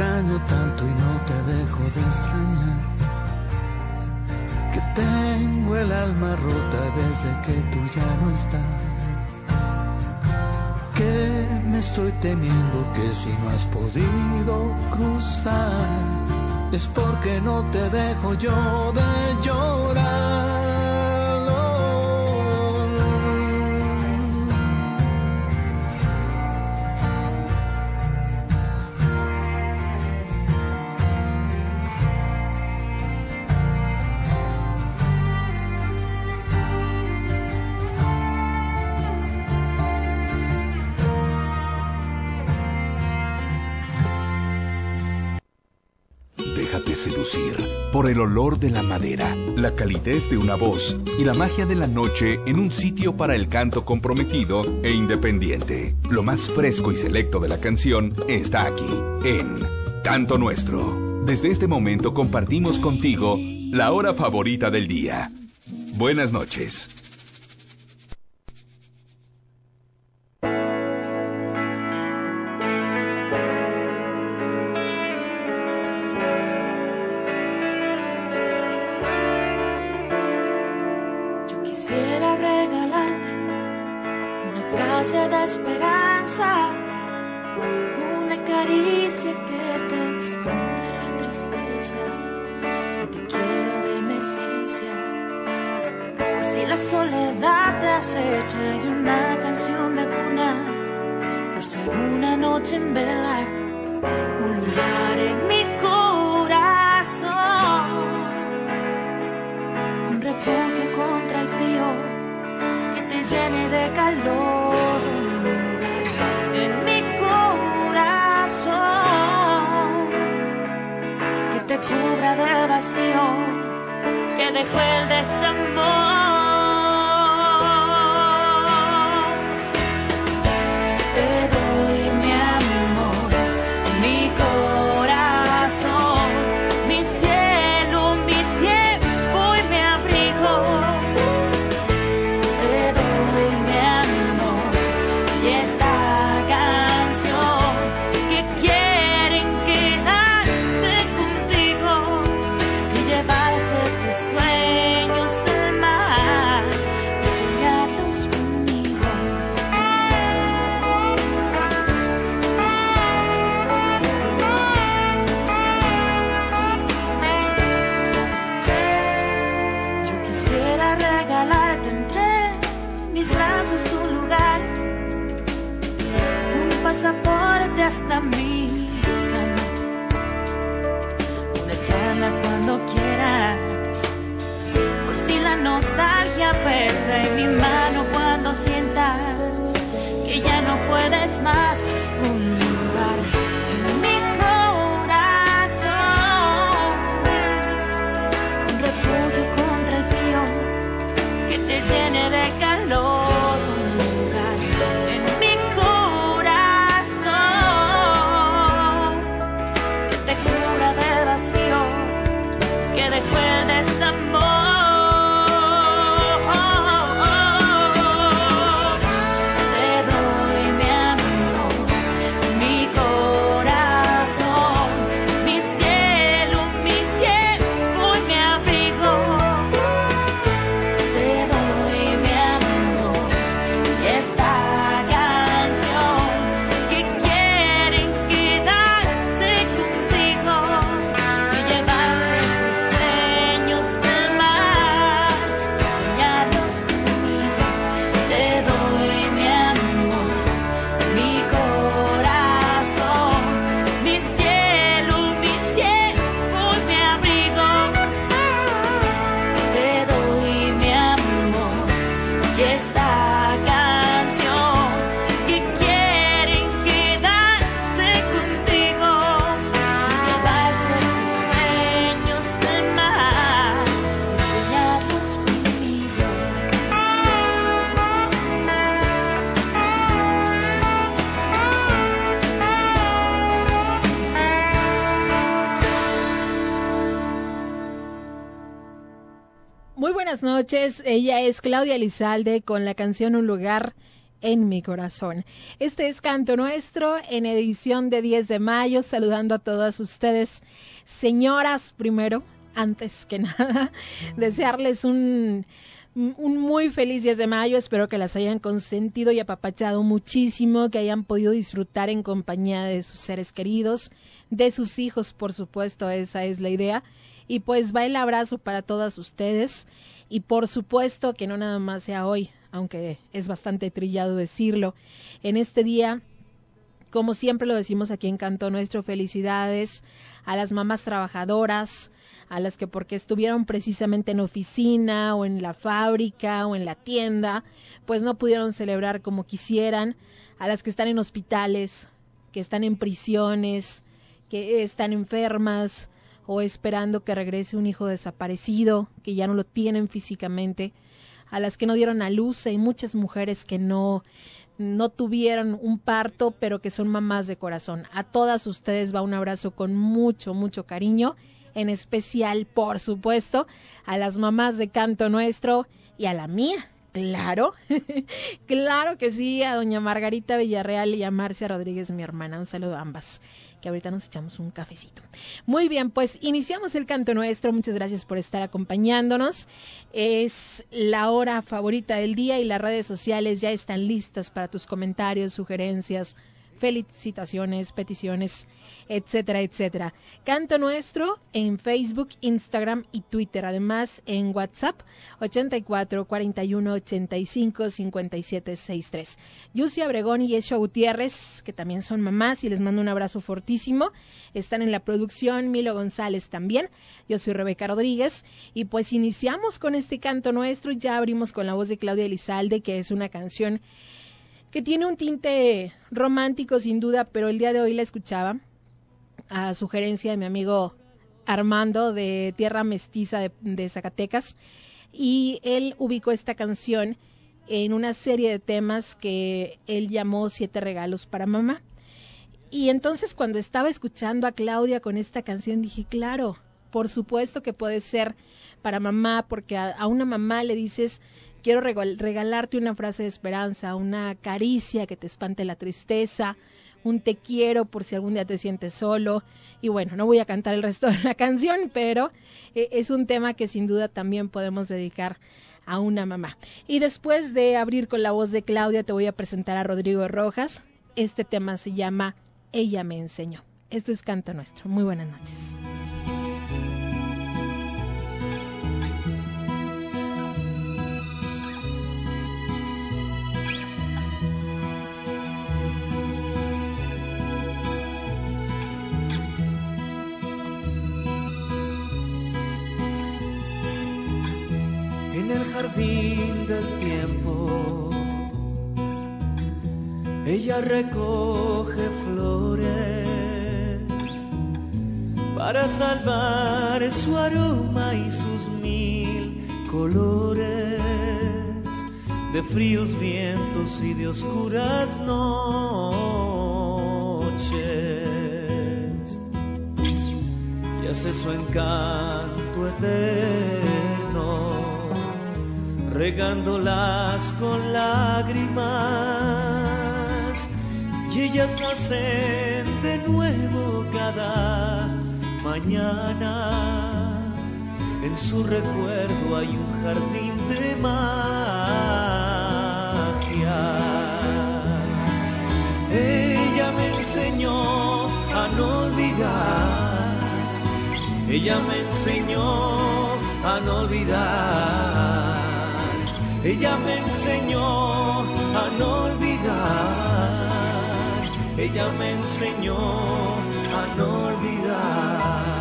extraño tanto y no te dejo de extrañar. Que tengo el alma rota desde que tú ya no estás. Que me estoy temiendo que si no has podido cruzar es porque no te dejo yo de llorar. Seducir por el olor de la madera, la calidez de una voz y la magia de la noche en un sitio para el canto comprometido e independiente. Lo más fresco y selecto de la canción está aquí, en Canto Nuestro. Desde este momento compartimos contigo la hora favorita del día. Buenas noches. Yo estoy noches. Ella es Claudia Lizalde con la canción Un lugar en mi corazón. Este es Canto Nuestro en edición de 10 de mayo, saludando a todas ustedes, señoras, primero, antes que nada, desearles un, un muy feliz 10 de mayo, espero que las hayan consentido y apapachado muchísimo, que hayan podido disfrutar en compañía de sus seres queridos, de sus hijos, por supuesto, esa es la idea. Y pues va el abrazo para todas ustedes y por supuesto que no nada más sea hoy, aunque es bastante trillado decirlo. En este día, como siempre lo decimos aquí en Canto Nuestro, felicidades a las mamás trabajadoras, a las que porque estuvieron precisamente en oficina o en la fábrica o en la tienda, pues no pudieron celebrar como quisieran, a las que están en hospitales, que están en prisiones, que están enfermas o esperando que regrese un hijo desaparecido, que ya no lo tienen físicamente, a las que no dieron a luz, hay muchas mujeres que no no tuvieron un parto, pero que son mamás de corazón. A todas ustedes va un abrazo con mucho, mucho cariño, en especial, por supuesto, a las mamás de Canto Nuestro y a la mía, Claro, claro que sí, a doña Margarita Villarreal y a Marcia Rodríguez, mi hermana. Un saludo a ambas que ahorita nos echamos un cafecito. Muy bien, pues iniciamos el canto nuestro. Muchas gracias por estar acompañándonos. Es la hora favorita del día y las redes sociales ya están listas para tus comentarios, sugerencias, felicitaciones, peticiones, etcétera, etcétera. Canto Nuestro en Facebook, Instagram y Twitter. Además, en WhatsApp 84 41 85 57 63. Yusia Abregón y Yeshua Gutiérrez, que también son mamás y les mando un abrazo fortísimo. Están en la producción, Milo González también. Yo soy Rebeca Rodríguez y pues iniciamos con este canto nuestro. Ya abrimos con la voz de Claudia Elizalde, que es una canción que tiene un tinte romántico sin duda, pero el día de hoy la escuchaba a sugerencia de mi amigo Armando de Tierra Mestiza de, Zacatecas y él ubicó esta canción en una serie de temas que él llamó Siete Regalos para Mamá. Y entonces cuando estaba escuchando a Claudia con esta canción dije, claro, por supuesto que puede ser para mamá, porque a una mamá le dices quiero regalarte una frase de esperanza, una caricia que te espante la tristeza, un te quiero por si algún día te sientes solo. Y bueno, no voy a cantar el resto de la canción, pero eh, es un tema que sin duda también podemos dedicar a una mamá. Y después de abrir con la voz de Claudia, te voy a presentar a Rodrigo Rojas. Este tema se llama Ella me enseñó. Esto es Canto Nuestro. Muy buenas noches. El jardín del tiempo. Ella recoge flores para salvar su aroma y sus mil colores de fríos vientos y de oscuras noches. Y hace su encanto eterno regándolas con lágrimas y ellas nacen de nuevo cada mañana. En su recuerdo hay un jardín de magia. Ella me enseñó a no olvidar. Ella me enseñó a no olvidar ella me enseñó a no olvidar. Ella me enseñó a no olvidar.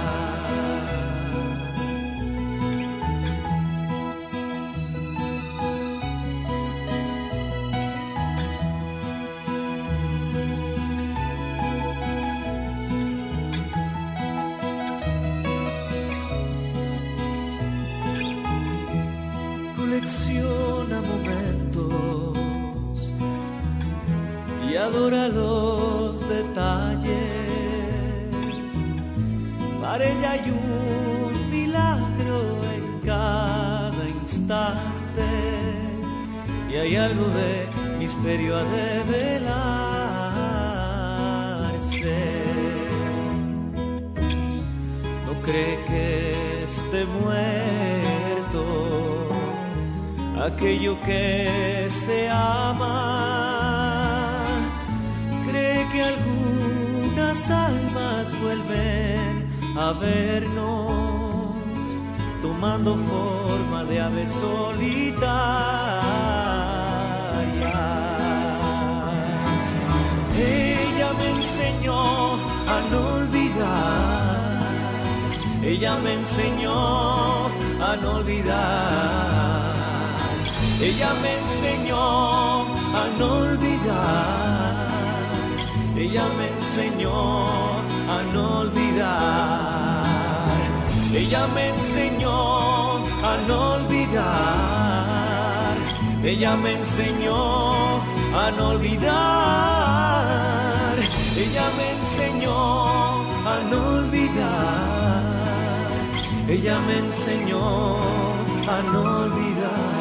Adora los detalles. Para ella hay un milagro en cada instante y hay algo de misterio a develarse. No cree que esté muerto aquello que se ama. Almas vuelven a vernos tomando forma de aves solitarias. Ella me enseñó a no olvidar, ella me enseñó a no olvidar, ella me enseñó a no olvidar, ella me enseñó a no olvidar. Ella me enseñó a no olvidar. Ella me enseñó a no olvidar. Ella me enseñó a no olvidar. Ella me enseñó a no olvidar.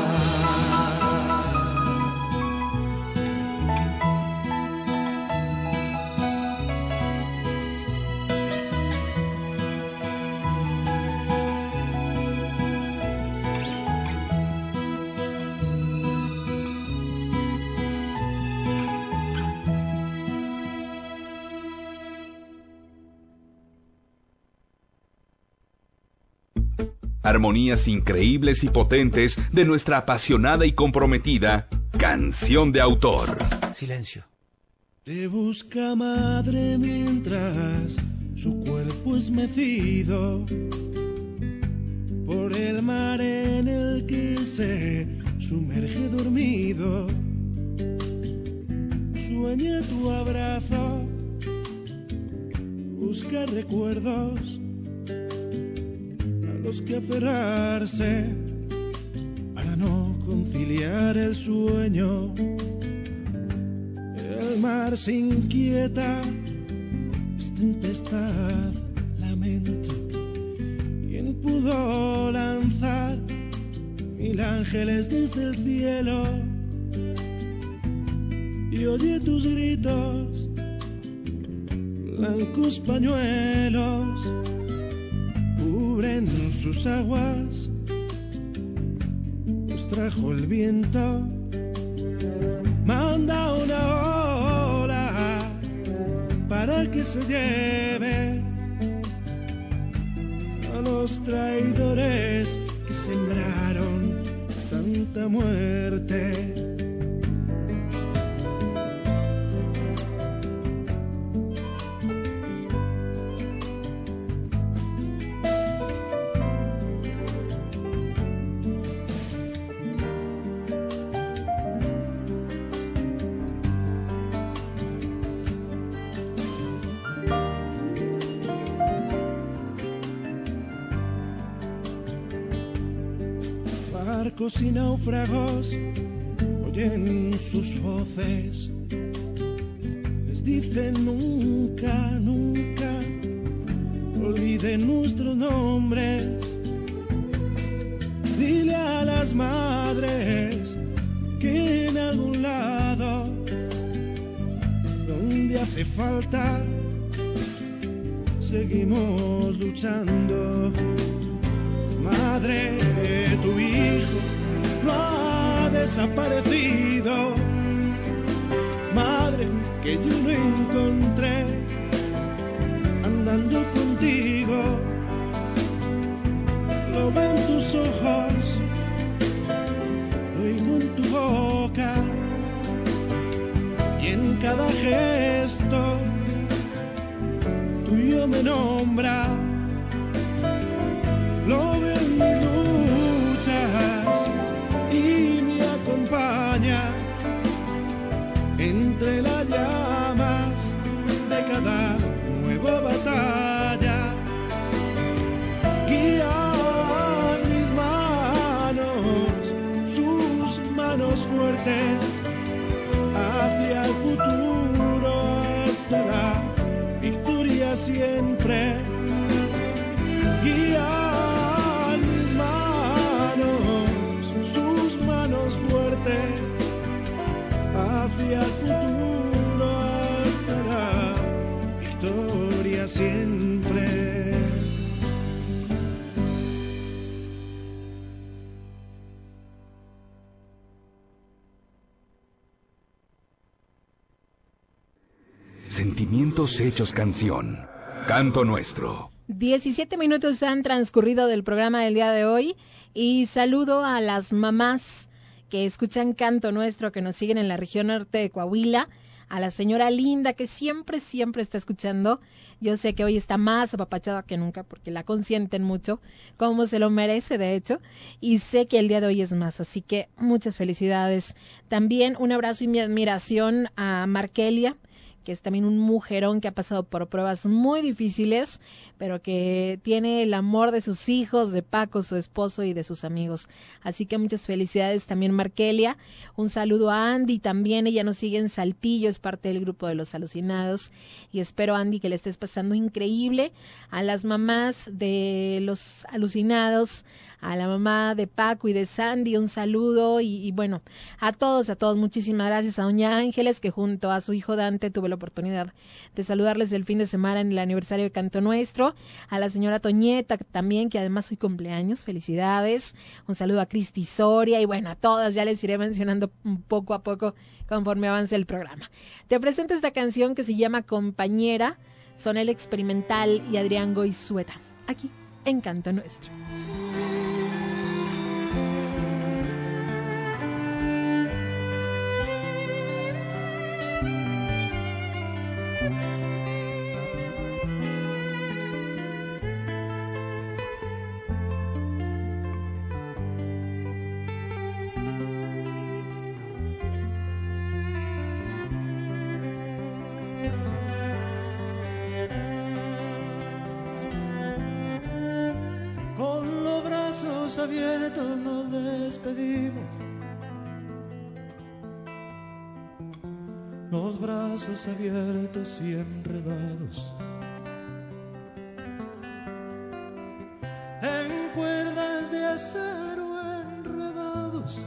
Armonías increíbles y potentes de nuestra apasionada y comprometida canción de autor. Silencio. Te busca madre mientras su cuerpo es mecido por el mar en el que se sumerge dormido. Sueña tu abrazo, busca recuerdos los que aferrarse para no conciliar el sueño. El mar se inquieta, es tempestad, lamento. ¿Quién pudo lanzar mil ángeles desde el cielo? Y oye tus gritos, blancos pañuelos sus aguas, los trajo el viento, manda una ola para que se lleve a los traidores que sembraron tanta muerte. Barcos y náufragos oyen sus voces. Les dicen nunca, nunca, olviden nuestros nombres. Dile a las madres que en algún lado donde hace falta seguimos luchando. Madre, desaparecido. Madre, que yo lo encontré Hechos canción. Canto nuestro. 17 minutos han transcurrido del programa del día de hoy y saludo a las mamás que escuchan Canto Nuestro, que nos siguen en la región norte de Coahuila, a la señora Linda, que siempre, siempre está escuchando. Yo sé que hoy está más apapachada que nunca porque la consienten mucho, como se lo merece, de hecho, y sé que el día de hoy es más, así que muchas felicidades. También un abrazo y mi admiración a Markelia, que es también un mujerón que ha pasado por pruebas muy difíciles, pero que tiene el amor de sus hijos, de Paco, su esposo y de sus amigos. Así que muchas felicidades también Markelia. Un saludo a Andy también, ella nos sigue en Saltillo, es parte del grupo de los alucinados y espero Andy que le estés pasando increíble. A las mamás de los alucinados, a la mamá de Paco y de Sandy, un saludo y, bueno, a todos, a todos, muchísimas gracias a Doña Ángeles que junto a su hijo Dante tuve la oportunidad de saludarles el fin de semana en el aniversario de Canto Nuestro, a la señora Toñeta también, que además hoy cumpleaños, felicidades, un saludo a Cristi Soria y bueno, a todas ya les iré mencionando poco a poco conforme avance el programa. Te presento esta canción que se llama Compañera, son el experimental y Adrián Goizueta, aquí en Canto Nuestro. Brazos abiertos y enredados. En cuerdas de acero enredados.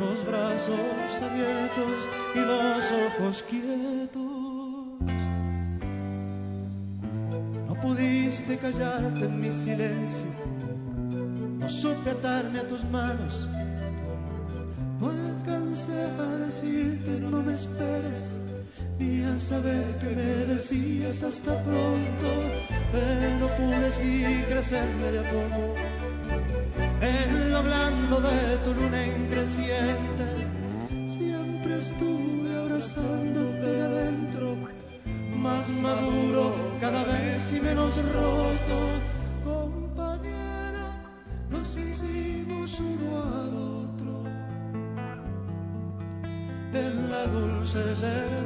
Los brazos abiertos y los ojos quietos. No pudiste callarte en mi silencio, no supe atarme a tus manos, no alcancé a decirte no me esperes, ni a saber que me decías hasta pronto, pero pude sí crecerme de a poco. En lo blando de tu luna en creciente, siempre estuve abrazándote adentro más maduro cada vez y menos roto. Compañera, nos hicimos uno otro dulce celda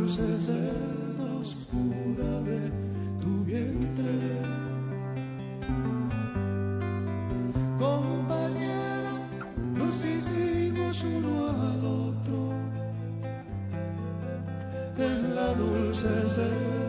dulce celda oscura de tu vientre. Compañera, hicimos uno al otro en la dulce celda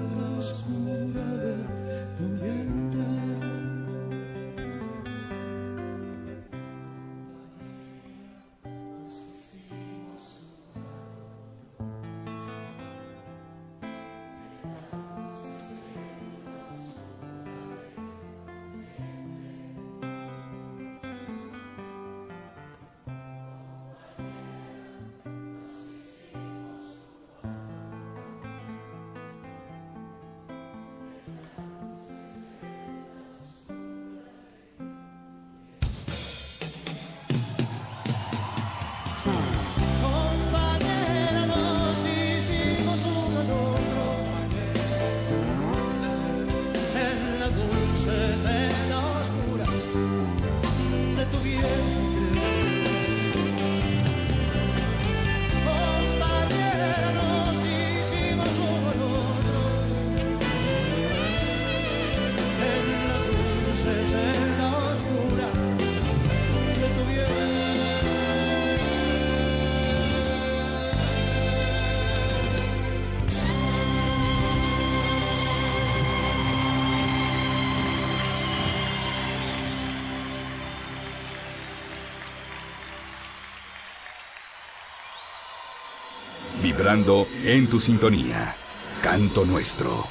en tu sintonía. Canto nuestro.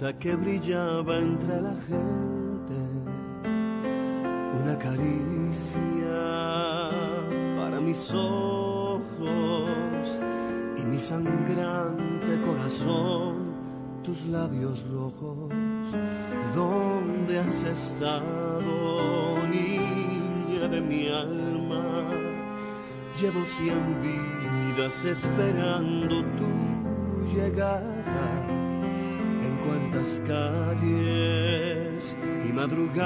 Que brillaba entre la gente, una caricia para mis ojos y mi sangrante corazón, tus labios rojos, ¿dónde has estado, niña de mi alma? Llevo cien vidas esperando tu llegada en cuantas calles y madrugadas,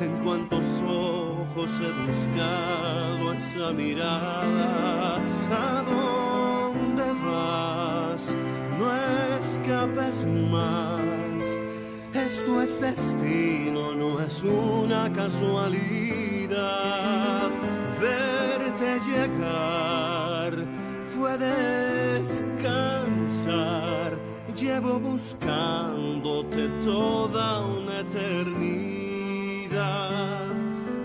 en cuantos ojos he buscado esa mirada. ¿A dónde vas? No escapes más. Esto es destino, no es una casualidad. Verte llegar fue Llevo buscándote toda una eternidad.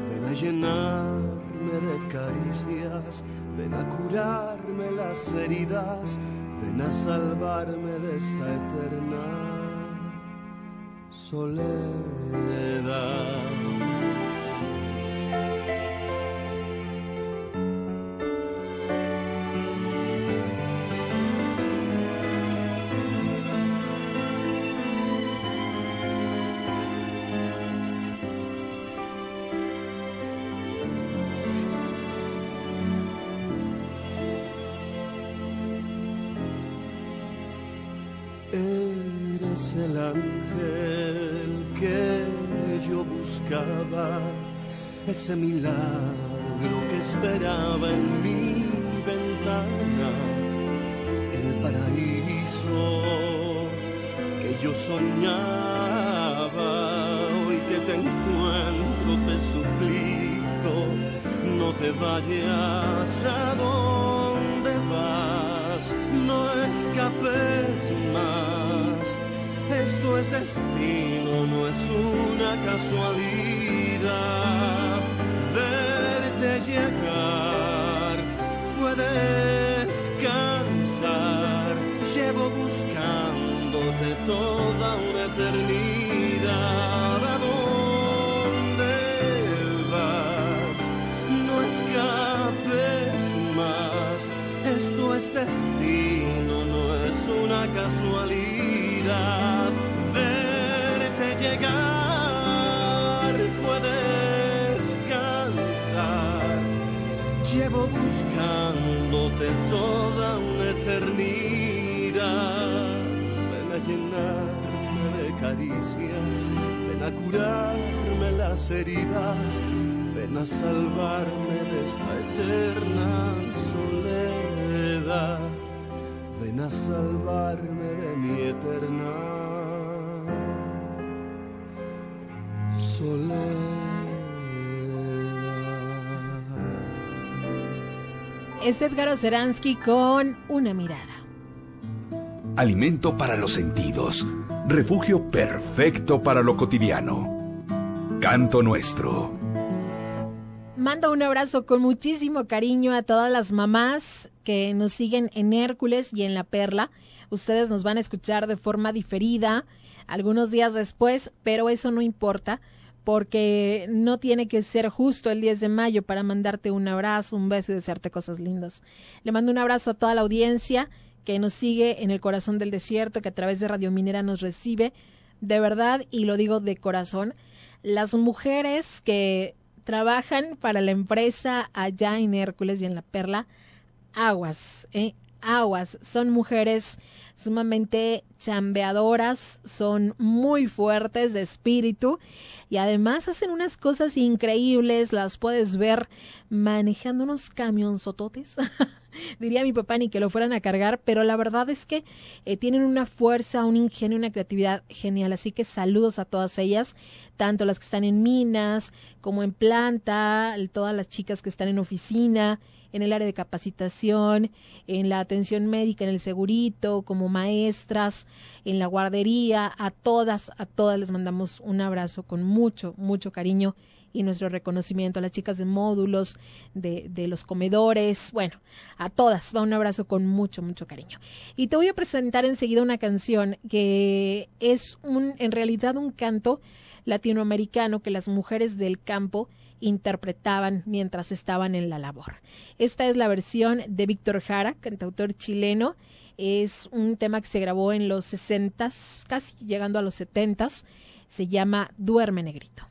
Ven a llenarme de caricias, ven a curarme las heridas, ven a salvarme de esta eterna soledad. Ese milagro que esperaba en mi ventana, el paraíso que yo soñaba. Hoy que te encuentro, te suplico, no te vayas a dónde vas, no escapes más. Esto es destino, no es una casualidad. Verte llegar heridas, ven a salvarme de esta eterna soledad. Ven a salvarme de mi eterna soledad. Es Edgar Oceransky con una mirada. Alimento para los sentidos. Refugio perfecto para lo cotidiano. Canto nuestro. Mando un abrazo con muchísimo cariño a todas las mamás que nos siguen en Hércules y en La Perla. Ustedes nos van a escuchar de forma diferida algunos días después, pero eso no importa porque no tiene que ser justo el 10 de mayo para mandarte un abrazo, un beso y desearte cosas lindas. Le mando un abrazo a toda la audiencia que nos sigue en el corazón del desierto, que a través de Radio Minera nos recibe. De verdad, y lo digo de corazón, las mujeres que trabajan para la empresa allá en Hércules y en La Perla, aguas, ¿eh? aguas, son mujeres sumamente chambeadoras, son muy fuertes de espíritu y además hacen unas cosas increíbles, las puedes ver manejando unos camionzototes diría mi papá, ni que lo fueran a cargar, pero la verdad es que eh, tienen una fuerza, un ingenio, una creatividad genial. Así que saludos a todas ellas, tanto las que están en minas como en planta, todas las chicas que están en oficina, en el área de capacitación, en la atención médica, en el segurito, como maestras, en la guardería, a todas, a todas les mandamos un abrazo con mucho, mucho cariño y nuestro reconocimiento a las chicas de módulos, de, los comedores, bueno, a todas, va un abrazo con mucho, mucho cariño. Y te voy a presentar enseguida una canción que es un, en realidad un canto latinoamericano que las mujeres del campo interpretaban mientras estaban en la labor. Esta es la versión de Víctor Jara, cantautor chileno. Es un tema que se grabó en los 60, casi llegando a los 70. Se llama Duerme Negrito.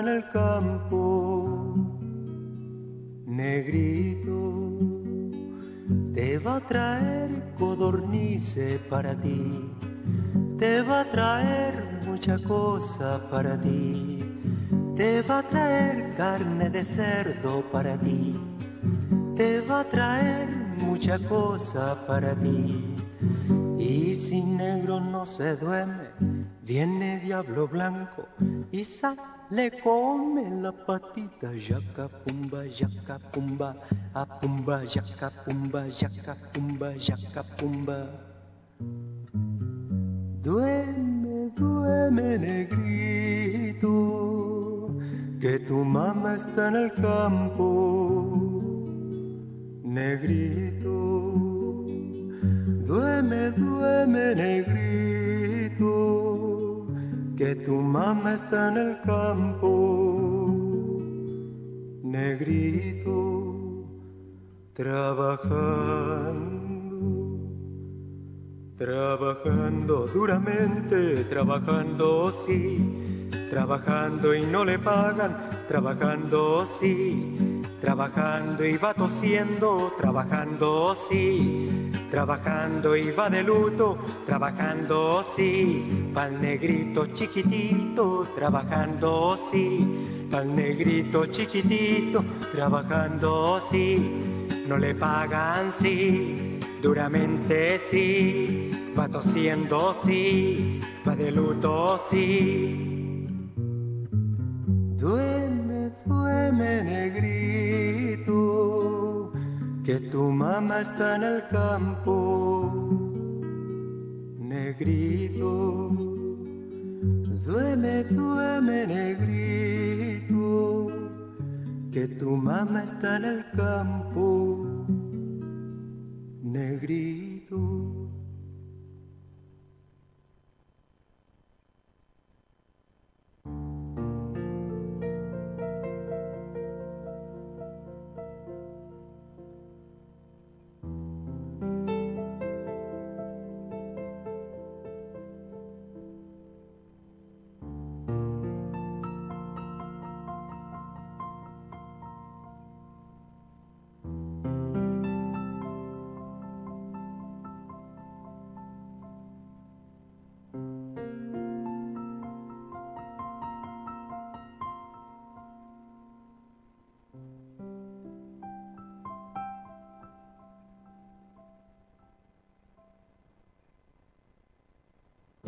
En el campo, negrito. Te va a traer codornice para ti, te va a traer mucha cosa para ti te va a traer carne de cerdo para ti, te va a traer mucha cosa para ti. Y si negro no se duerme, viene diablo blanco y sale, come la patita, yaca pumba, yaca pumba, a pumba, yaca pumba, yaca pumba, yaca pumba. Duerme, duerme negrito que tu mamá está en el campo, negrito. Duerme, duerme, negrito, que tu mamá está en el campo, negrito, trabajando, trabajando duramente, trabajando, sí trabajando y no le pagan, trabajando sí, trabajando y va tosiendo, trabajando sí, trabajando y va de luto, trabajando sí, pa'l negrito chiquitito, trabajando sí, pa'l negrito chiquitito, trabajando sí, no le pagan sí, duramente sí, va tosiendo sí, va de luto sí. Duerme, duerme negrito, que tu mamá está en el campo, negrito. Duerme, duerme negrito, que tu mamá está en el campo, negrito.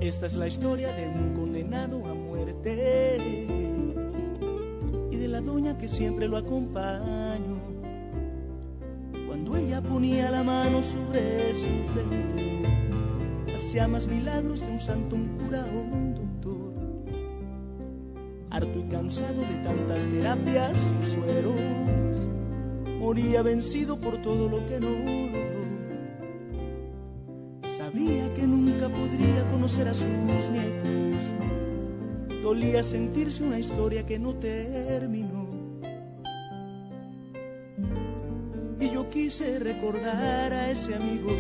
Esta es la historia de un condenado a muerte y de la doña que siempre lo acompañó. Cuando ella ponía la mano sobre su frente, hacía más milagros que un santo, un cura o un doctor. Harto y cansado de tantas terapias y sueros, moría vencido por todo lo que no Sabía nunca podría conocer a sus nietos. Dolía sentirse una historia que no terminó. Y yo quise recordar a ese amigo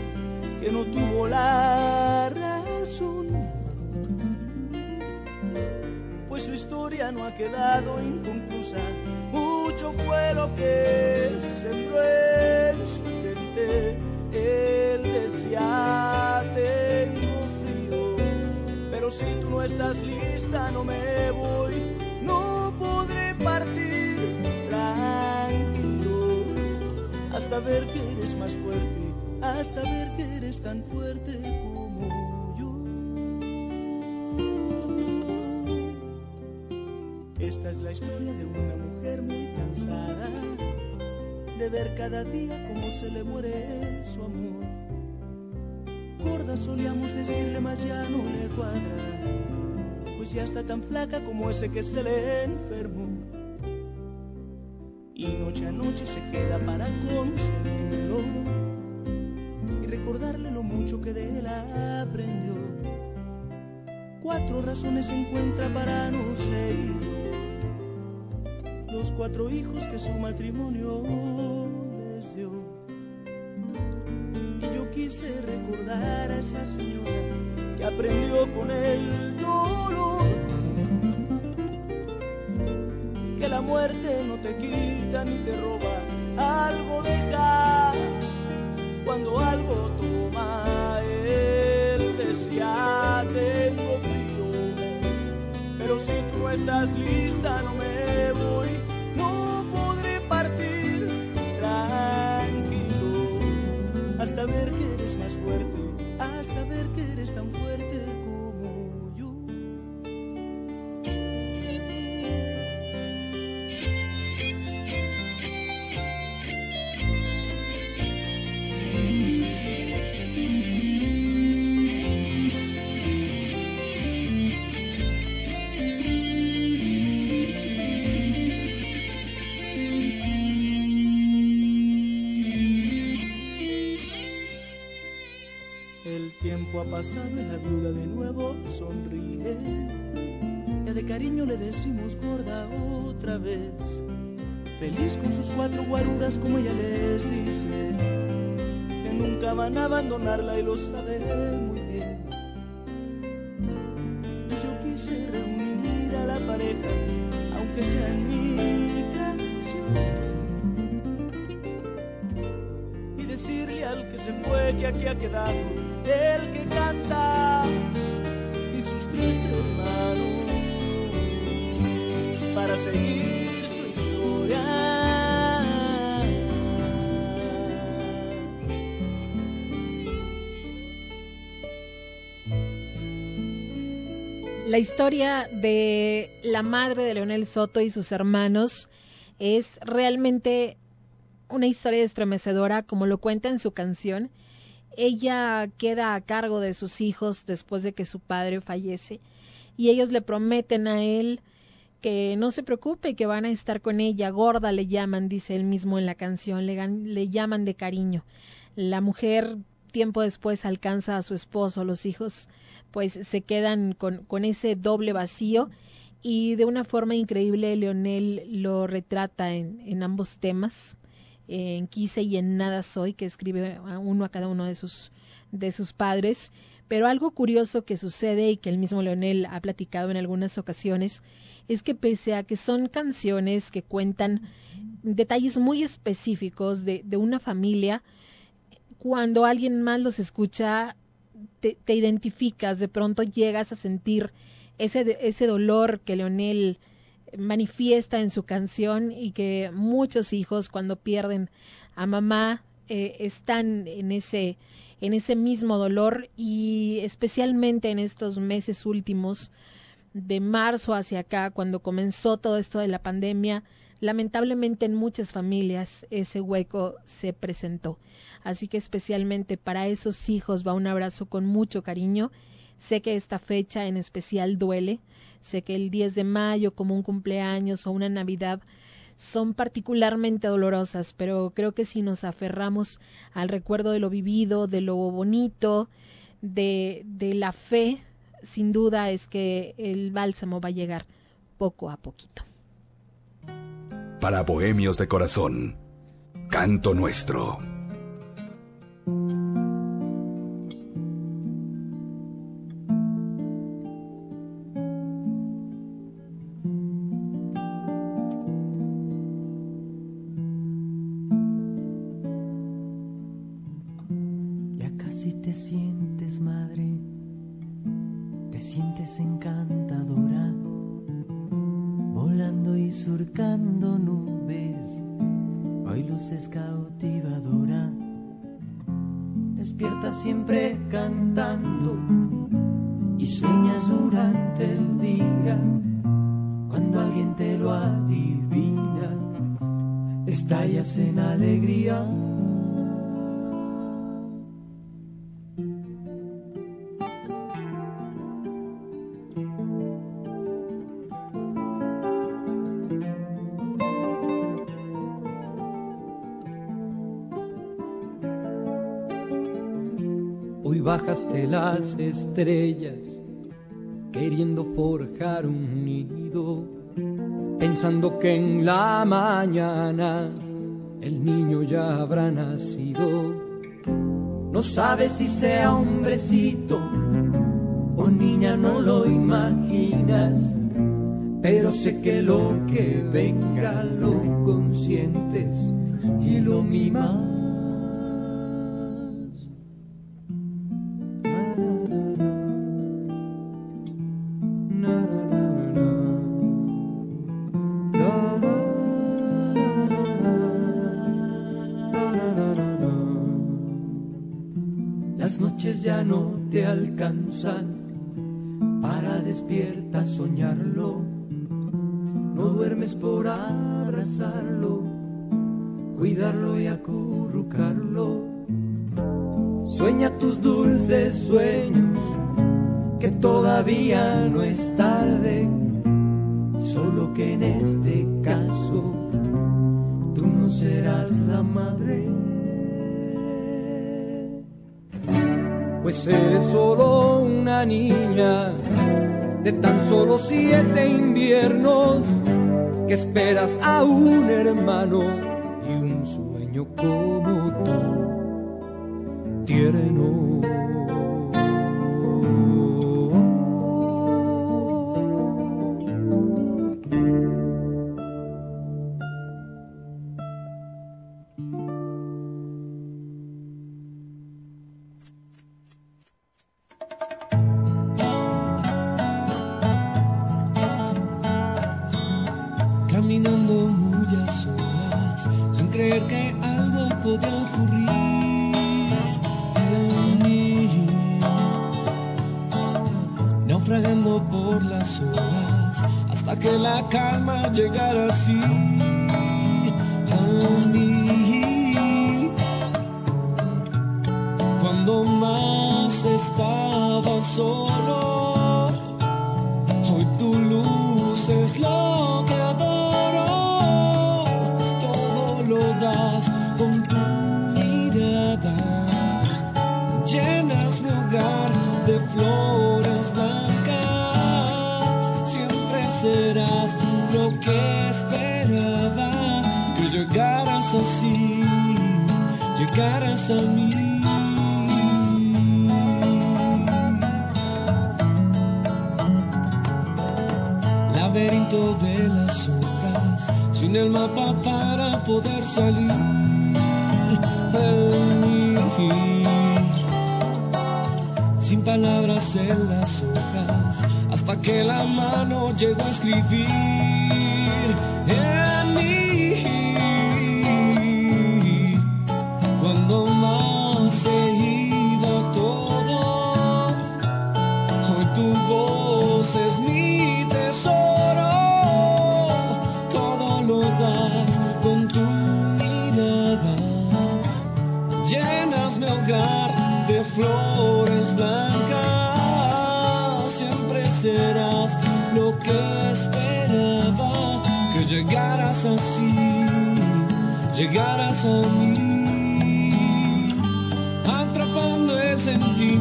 que no tuvo la razón. Pues su historia no ha quedado inconclusa. Mucho fue lo que sembró en su mente. Él decía, si tú no estás lista, no me voy, no podré partir tranquilo hasta ver que eres más fuerte, hasta ver que eres tan fuerte como yo. Esta es la historia de una mujer muy cansada de ver cada día cómo se le muere su amor. Solíamos decirle, más ya no le cuadra, pues ya está tan flaca como ese que se le enfermó. Y noche a noche se queda para consentirlo y recordarle lo mucho que de él aprendió. Cuatro razones encuentra para no seguirlo los cuatro hijos que su matrimonio quise recordar a esa señora que aprendió con el dolor que la muerte no te quita ni te roba, algo deja cuando algo toma. Él decía, tengo frío, pero si tú estás lista, no me ver que eres tan fuerte decimos gorda otra vez. Feliz con sus cuatro guaruras como ella les dice. Que nunca van a abandonarla y lo sabe muy bien. Yo quise reunir a la pareja, aunque sea en mi canción. Y decirle al que se fue que aquí ha quedado el que canta La historia de la madre de Leonel Soto y sus hermanos es realmente una historia estremecedora, como lo cuenta en su canción. Ella queda a cargo de sus hijos después de que su padre fallece y ellos le prometen a él que no se preocupe, que van a estar con ella. Gorda le llaman, dice él mismo en la canción, le, le llaman de cariño. La mujer tiempo después alcanza a su esposo, los hijos pues se quedan con, con ese doble vacío y de una forma increíble Leonel lo retrata en, en ambos temas, en Quise y en Nada Soy, que escribe a uno a cada uno de sus, de sus padres. Pero algo curioso que sucede y que el mismo Leonel ha platicado en algunas ocasiones es que pese a que son canciones que cuentan detalles muy específicos de, de una familia, cuando alguien más los escucha, te, identificas, de pronto llegas a sentir ese, ese dolor que Leonel manifiesta en su canción y que muchos hijos cuando pierden a mamá eh, están en ese, en ese mismo dolor y especialmente en estos meses últimos de marzo hacia acá, cuando comenzó todo esto de la pandemia, lamentablemente en muchas familias ese hueco se presentó. Así que especialmente para esos hijos va un abrazo con mucho cariño. Sé que esta fecha en especial duele. Sé que el 10 de mayo como un cumpleaños o una Navidad son particularmente dolorosas, pero creo que si nos aferramos al recuerdo de lo vivido, de lo bonito, de, de la fe sin duda es que el bálsamo va a llegar poco a poquito. Para Bohemios de Corazón, Canto Nuestro. Las estrellas, queriendo forjar un nido, pensando que en la mañana el niño ya habrá nacido. No sabes si sea hombrecito o niña, no lo imaginas, pero sé que lo que venga lo consientes y lo mimas. Para despierta soñarlo. No duermes por abrazarlo, cuidarlo y acurrucarlo. Sueña tus dulces sueños, que todavía no es tarde, solo que en este caso tú no serás la madre. Pues eres solo una niña de tan solo siete inviernos que esperas a un hermano y un sueño como tú, tierno.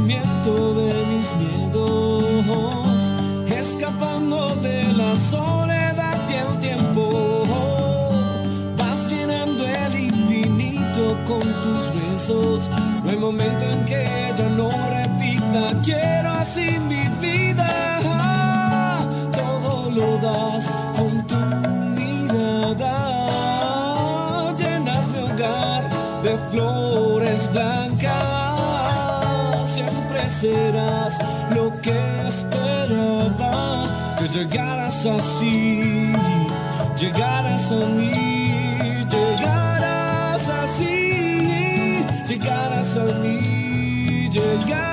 De mis miedos. escapando de la soledad y el tiempo. Vas llenando el infinito con tus besos. No hay momento en que ella no repita, quiero así mi serás lo que esperaba. Que llegaras así, llegaras a mí, llegaras así, llegaras a mí, llegaras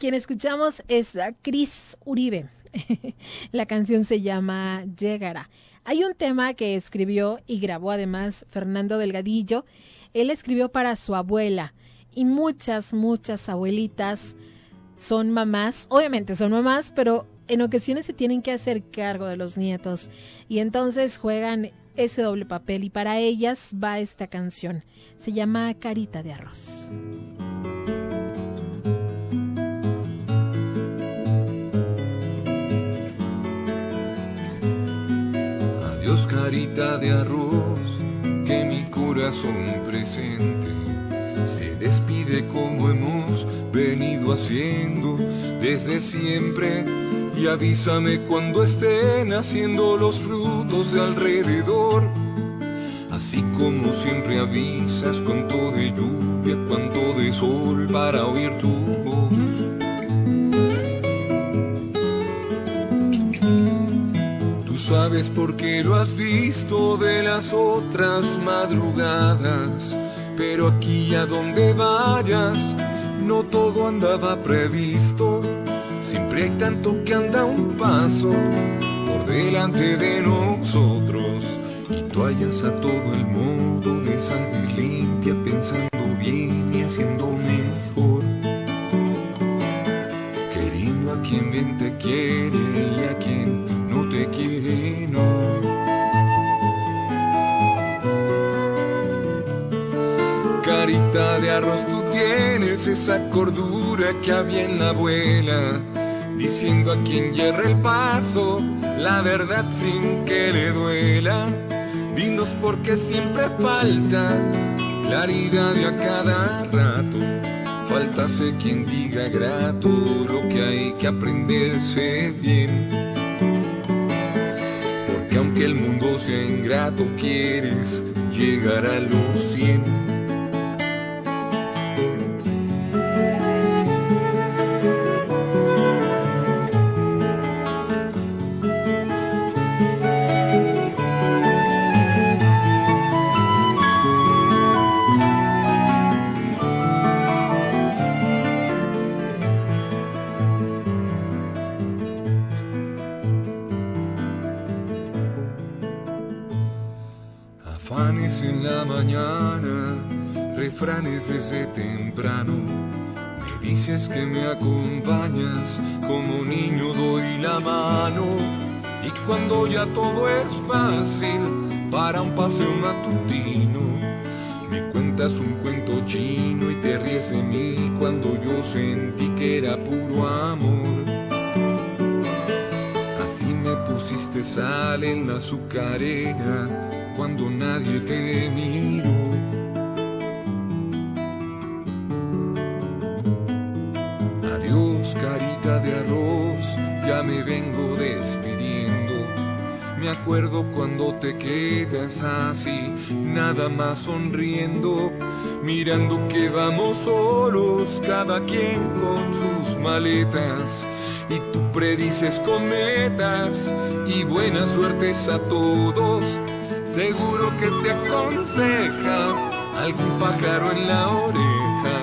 quien escuchamos es a Cris Uribe. La canción se llama Llegará. Hay un tema que escribió y grabó además Fernando Delgadillo. Él escribió para su abuela y muchas, muchas abuelitas son mamás. Obviamente son mamás, pero en ocasiones se tienen que hacer cargo de los nietos y entonces juegan ese doble papel y para ellas va esta canción. Se llama Carita de Arroz. Adiós carita de arroz, que mi corazón presente se despide como hemos venido haciendo desde siempre y avísame cuando estén haciendo los frutos de alrededor. Así como siempre avisas cuánto de lluvia, cuánto de sol para oír tu voz. Sabes por qué lo has visto de las otras madrugadas, pero aquí a donde vayas, no todo andaba previsto. Siempre hay tanto que anda un paso por delante de nosotros y tú hallas a todo el modo de salir limpia, pensando bien y haciendo mejor. Queriendo a quien bien te quiere y a quien Carita de arroz, tú tienes esa cordura que había en la abuela, diciendo a quien hierra el paso la verdad sin que le duela. Dinos porque siempre falta claridad a cada rato. Faltase quien diga grato lo que hay que aprenderse bien. Aunque el mundo sea ingrato, quieres llegar a los cien. Afanes en la mañana, refranes desde temprano. Me dices que me acompañas, como niño doy la mano. Y cuando ya todo es fácil para un paseo matutino, me cuentas un cuento chino y te ríes de mí cuando yo sentí que era puro amor. Así me pusiste sal en la azucarera cuando nadie te miró. Adiós, carita de arroz, ya me vengo despidiendo. Me acuerdo cuando te quedas así, nada más sonriendo, mirando que vamos solos, cada quien con sus maletas. Y tú predices cometas y buenas suertes a todos. Seguro que te aconseja algún pájaro en la oreja.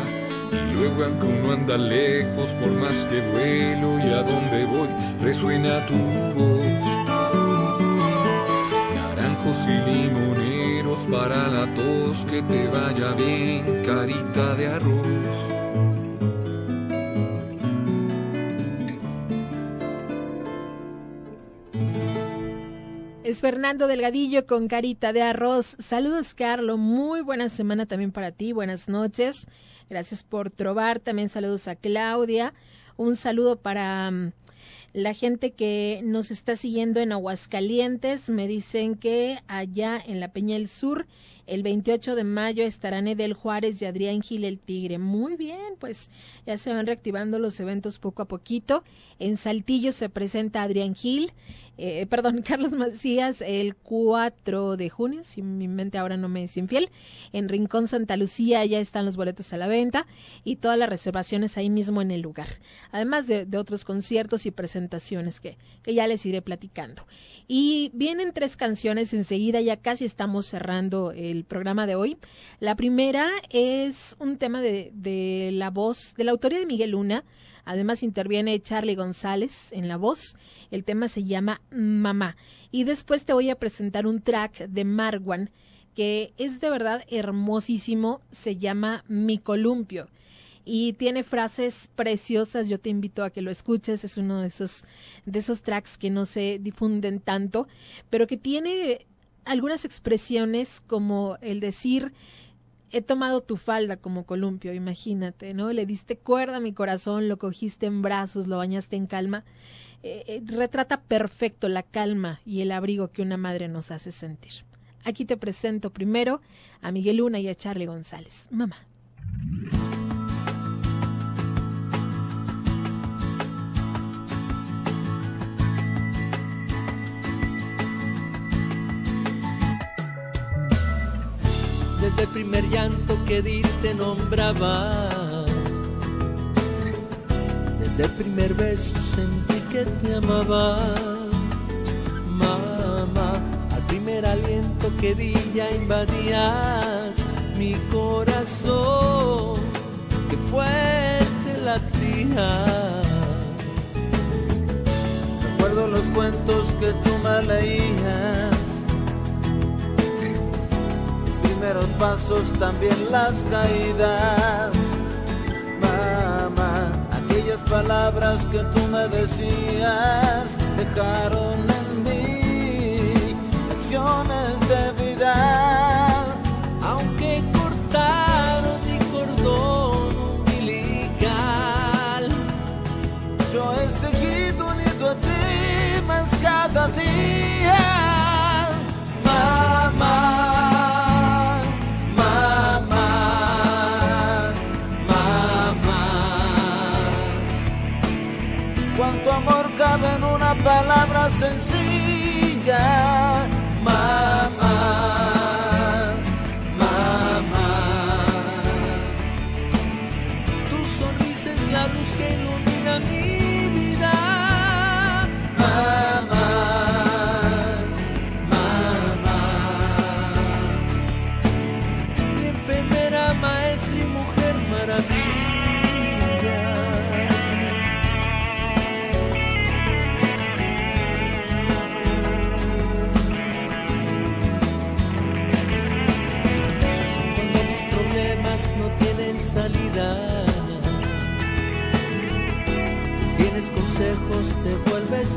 Y luego aunque uno anda lejos, por más que vuelo y a donde voy, resuena tu voz. Naranjos y limoneros para la tos, que te vaya bien, carita de arroz. Es Fernando Delgadillo con carita de arroz. Saludos, Carlos. Muy buena semana también para ti. Buenas noches. Gracias por trobar. También saludos a Claudia. Un saludo para mm, la gente que nos está siguiendo en Aguascalientes. Me dicen que allá en la Peña del Sur el 28 de mayo estarán Edel Juárez y Adrián Gil el Tigre. Muy bien, pues ya se van reactivando los eventos poco a poquito. En Saltillo se presenta Adrián Gil, eh, perdón, Carlos Macías el 4 de junio, si mi mente ahora no me es infiel. En Rincón Santa Lucía ya están los boletos a la venta y todas las reservaciones ahí mismo en el lugar. Además de, otros conciertos y presentaciones que, que ya les iré platicando. Y vienen tres canciones enseguida, ya casi estamos cerrando el programa de hoy. La primera es un tema de, de la voz, de la autoría de Miguel Luna. Además interviene Charlie González en la voz. El tema se llama Mamá. Y después te voy a presentar un track de Marwan que es de verdad hermosísimo. Se llama Mi Columpio y tiene frases preciosas. Yo te invito a que lo escuches. Es uno de esos, de esos tracks que no se difunden tanto, pero que tiene algunas expresiones como el decir he tomado tu falda como columpio, imagínate, ¿no? Le diste cuerda a mi corazón, lo cogiste en brazos, lo bañaste en calma. Eh, eh, retrata perfecto la calma y el abrigo que una madre nos hace sentir. Aquí te presento primero a Miguel Luna y a Charlie González. Mamá. Desde el primer llanto que di te nombraba. Desde el primer beso sentí que te amaba. Mamá, al primer aliento que di ya invadías mi corazón. Que fuerte latía. Recuerdo los cuentos que tú me leías primeros pasos, también las caídas. Mamá, aquellas palabras que tú me decías dejaron en mí lecciones de vida. Aunque cortaron mi cordón umbilical, yo he seguido unido a ti más cada día. En una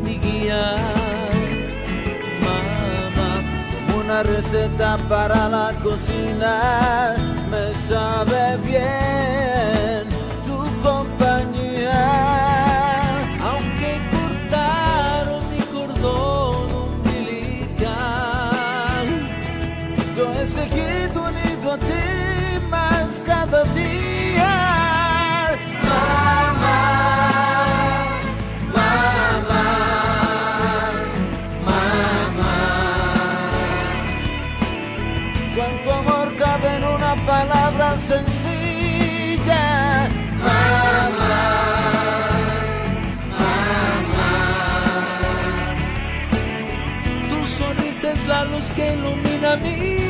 mi guía. Mamá, una receta para la cocina, me sabe bien Me.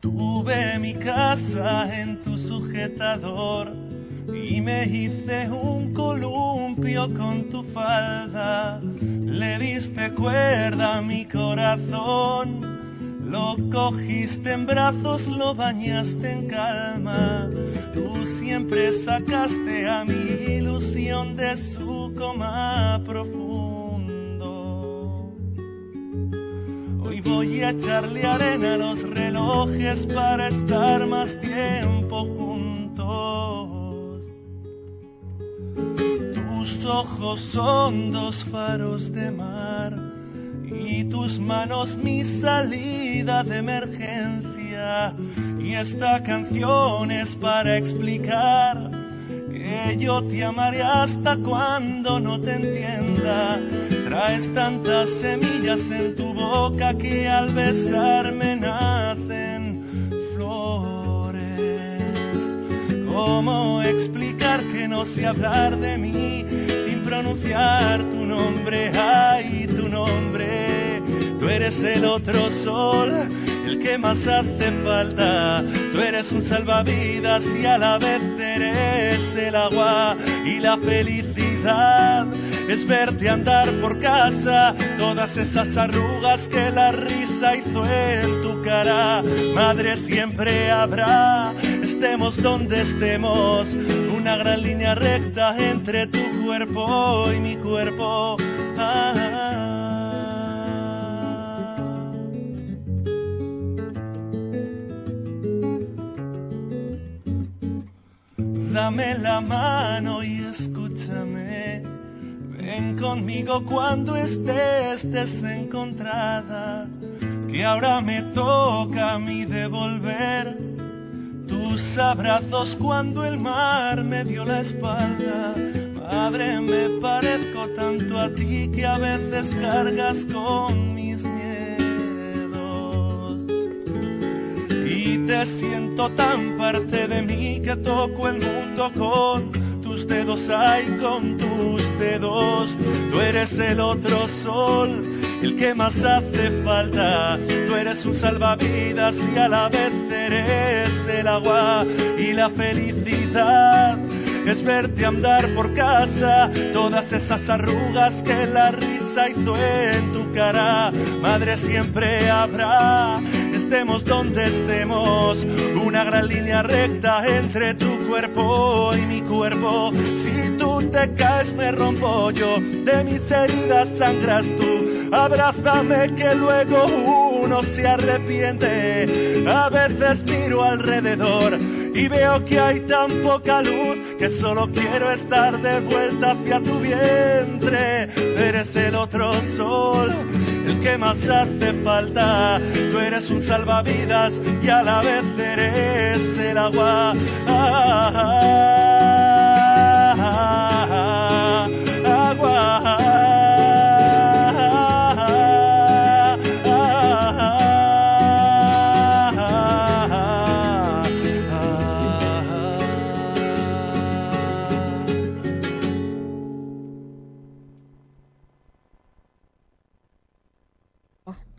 Tuve mi casa en tu sujetador y me hice un columpio con tu falda. Le diste cuerda a mi corazón, lo cogiste en brazos, lo bañaste en calma. Tú siempre sacaste a mi ilusión de su coma profundo. Hoy voy a echarle arena a los relojes para estar más tiempo juntos. Tus ojos son dos faros de mar y tus manos mi salida de emergencia. Y esta canción es para explicar que yo te amaré hasta cuando no te entienda. Traes tantas semillas en tu boca que al besarme nacen flores. ¿Cómo explicar que no sé hablar de mí sin pronunciar tu nombre? Ay, tu nombre. Tú eres el otro sol, el que más hace falta. Tú eres un salvavidas y a la vez eres el agua y la felicidad. Es verte andar por casa, todas esas arrugas que la risa hizo en tu cara. Madre siempre habrá, estemos donde estemos, una gran línea recta entre tu cuerpo y mi cuerpo. Ah, Dame la mano y escúchame. Ven conmigo cuando estés desencontrada, que ahora me toca a mí devolver tus abrazos cuando el mar me dio la espalda. Madre, me parezco tanto a ti que a veces cargas con te siento tan parte de mí que toco el mundo con tus dedos, ay, con tus dedos. Tú eres el otro sol, el que más hace falta. Tú eres un salvavidas y a la vez eres el agua y la felicidad. Es verte andar por casa, todas esas arrugas que la risa hizo en tu cara. Madre siempre habrá, donde estemos, una gran línea recta entre tu cuerpo y mi cuerpo. Si tú te caes me rompo yo, de mis heridas sangras tú. Abrázame que luego uno se arrepiente. A veces miro alrededor y veo que hay tan poca luz que solo quiero estar de vuelta hacia tu vientre. Eres el otro sol, que más hace falta. Tú eres un salvavidas y a la vez eres el agua. Ah, ah,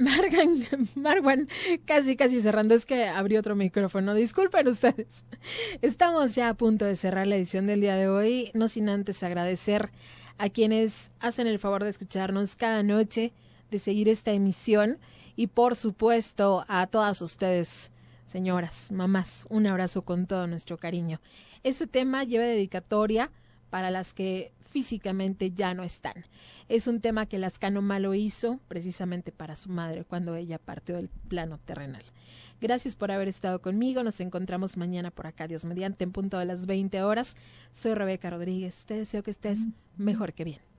Margan, Marwan, casi, casi cerrando, es que abrí otro micrófono. Disculpen ustedes. Estamos ya a punto de cerrar la edición del día de hoy, no sin antes agradecer a quienes hacen el favor de escucharnos cada noche, de seguir esta emisión y por supuesto a todas ustedes, señoras, mamás, un abrazo con todo nuestro cariño. Este tema lleva dedicatoria para las que físicamente ya no están. Es un tema que Lascano Malo hizo precisamente para su madre cuando ella partió del plano terrenal. Gracias por haber estado conmigo. Nos encontramos mañana por acá, Dios mediante, en punto de las 20 horas. Soy Rebeca Rodríguez. Te deseo que estés mejor que bien.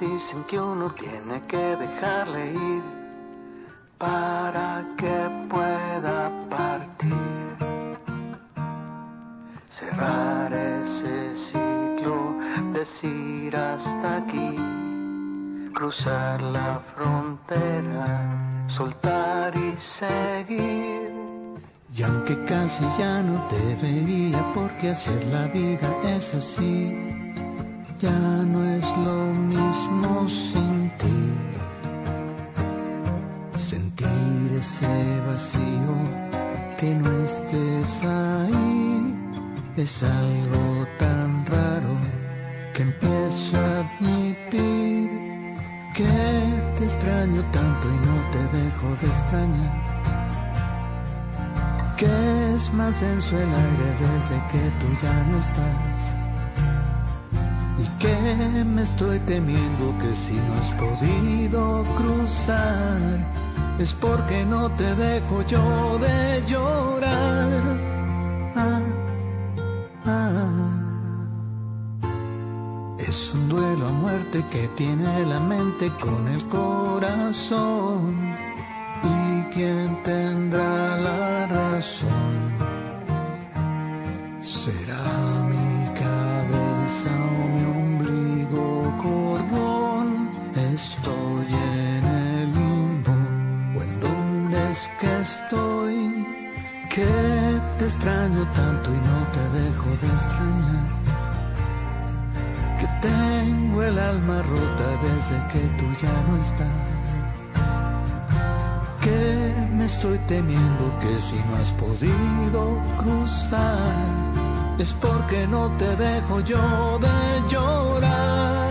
Dicen que uno tiene que dejarle ir para que pueda partir. Cerrar ese ciclo, decir hasta aquí, cruzar la frontera, soltar y seguir. Y aunque casi ya no te veía porque hacer la vida es así ya no es lo mismo sin ti. Sentir ese vacío que no estés ahí es algo tan raro que empiezo a admitir que te extraño tanto y no te dejo de extrañar. Que es más denso el aire desde que tú ya no estás que me estoy temiendo que si no has podido cruzar es porque no te dejo yo de llorar. Ah, ah. Es un duelo a muerte que tiene la mente con el corazón y quien tendrá la razón será mi cabeza te extraño tanto y no te dejo de extrañar. Que tengo el alma rota desde que tú ya no estás. Que me estoy temiendo que si no has podido cruzar es porque no te dejo yo de llorar.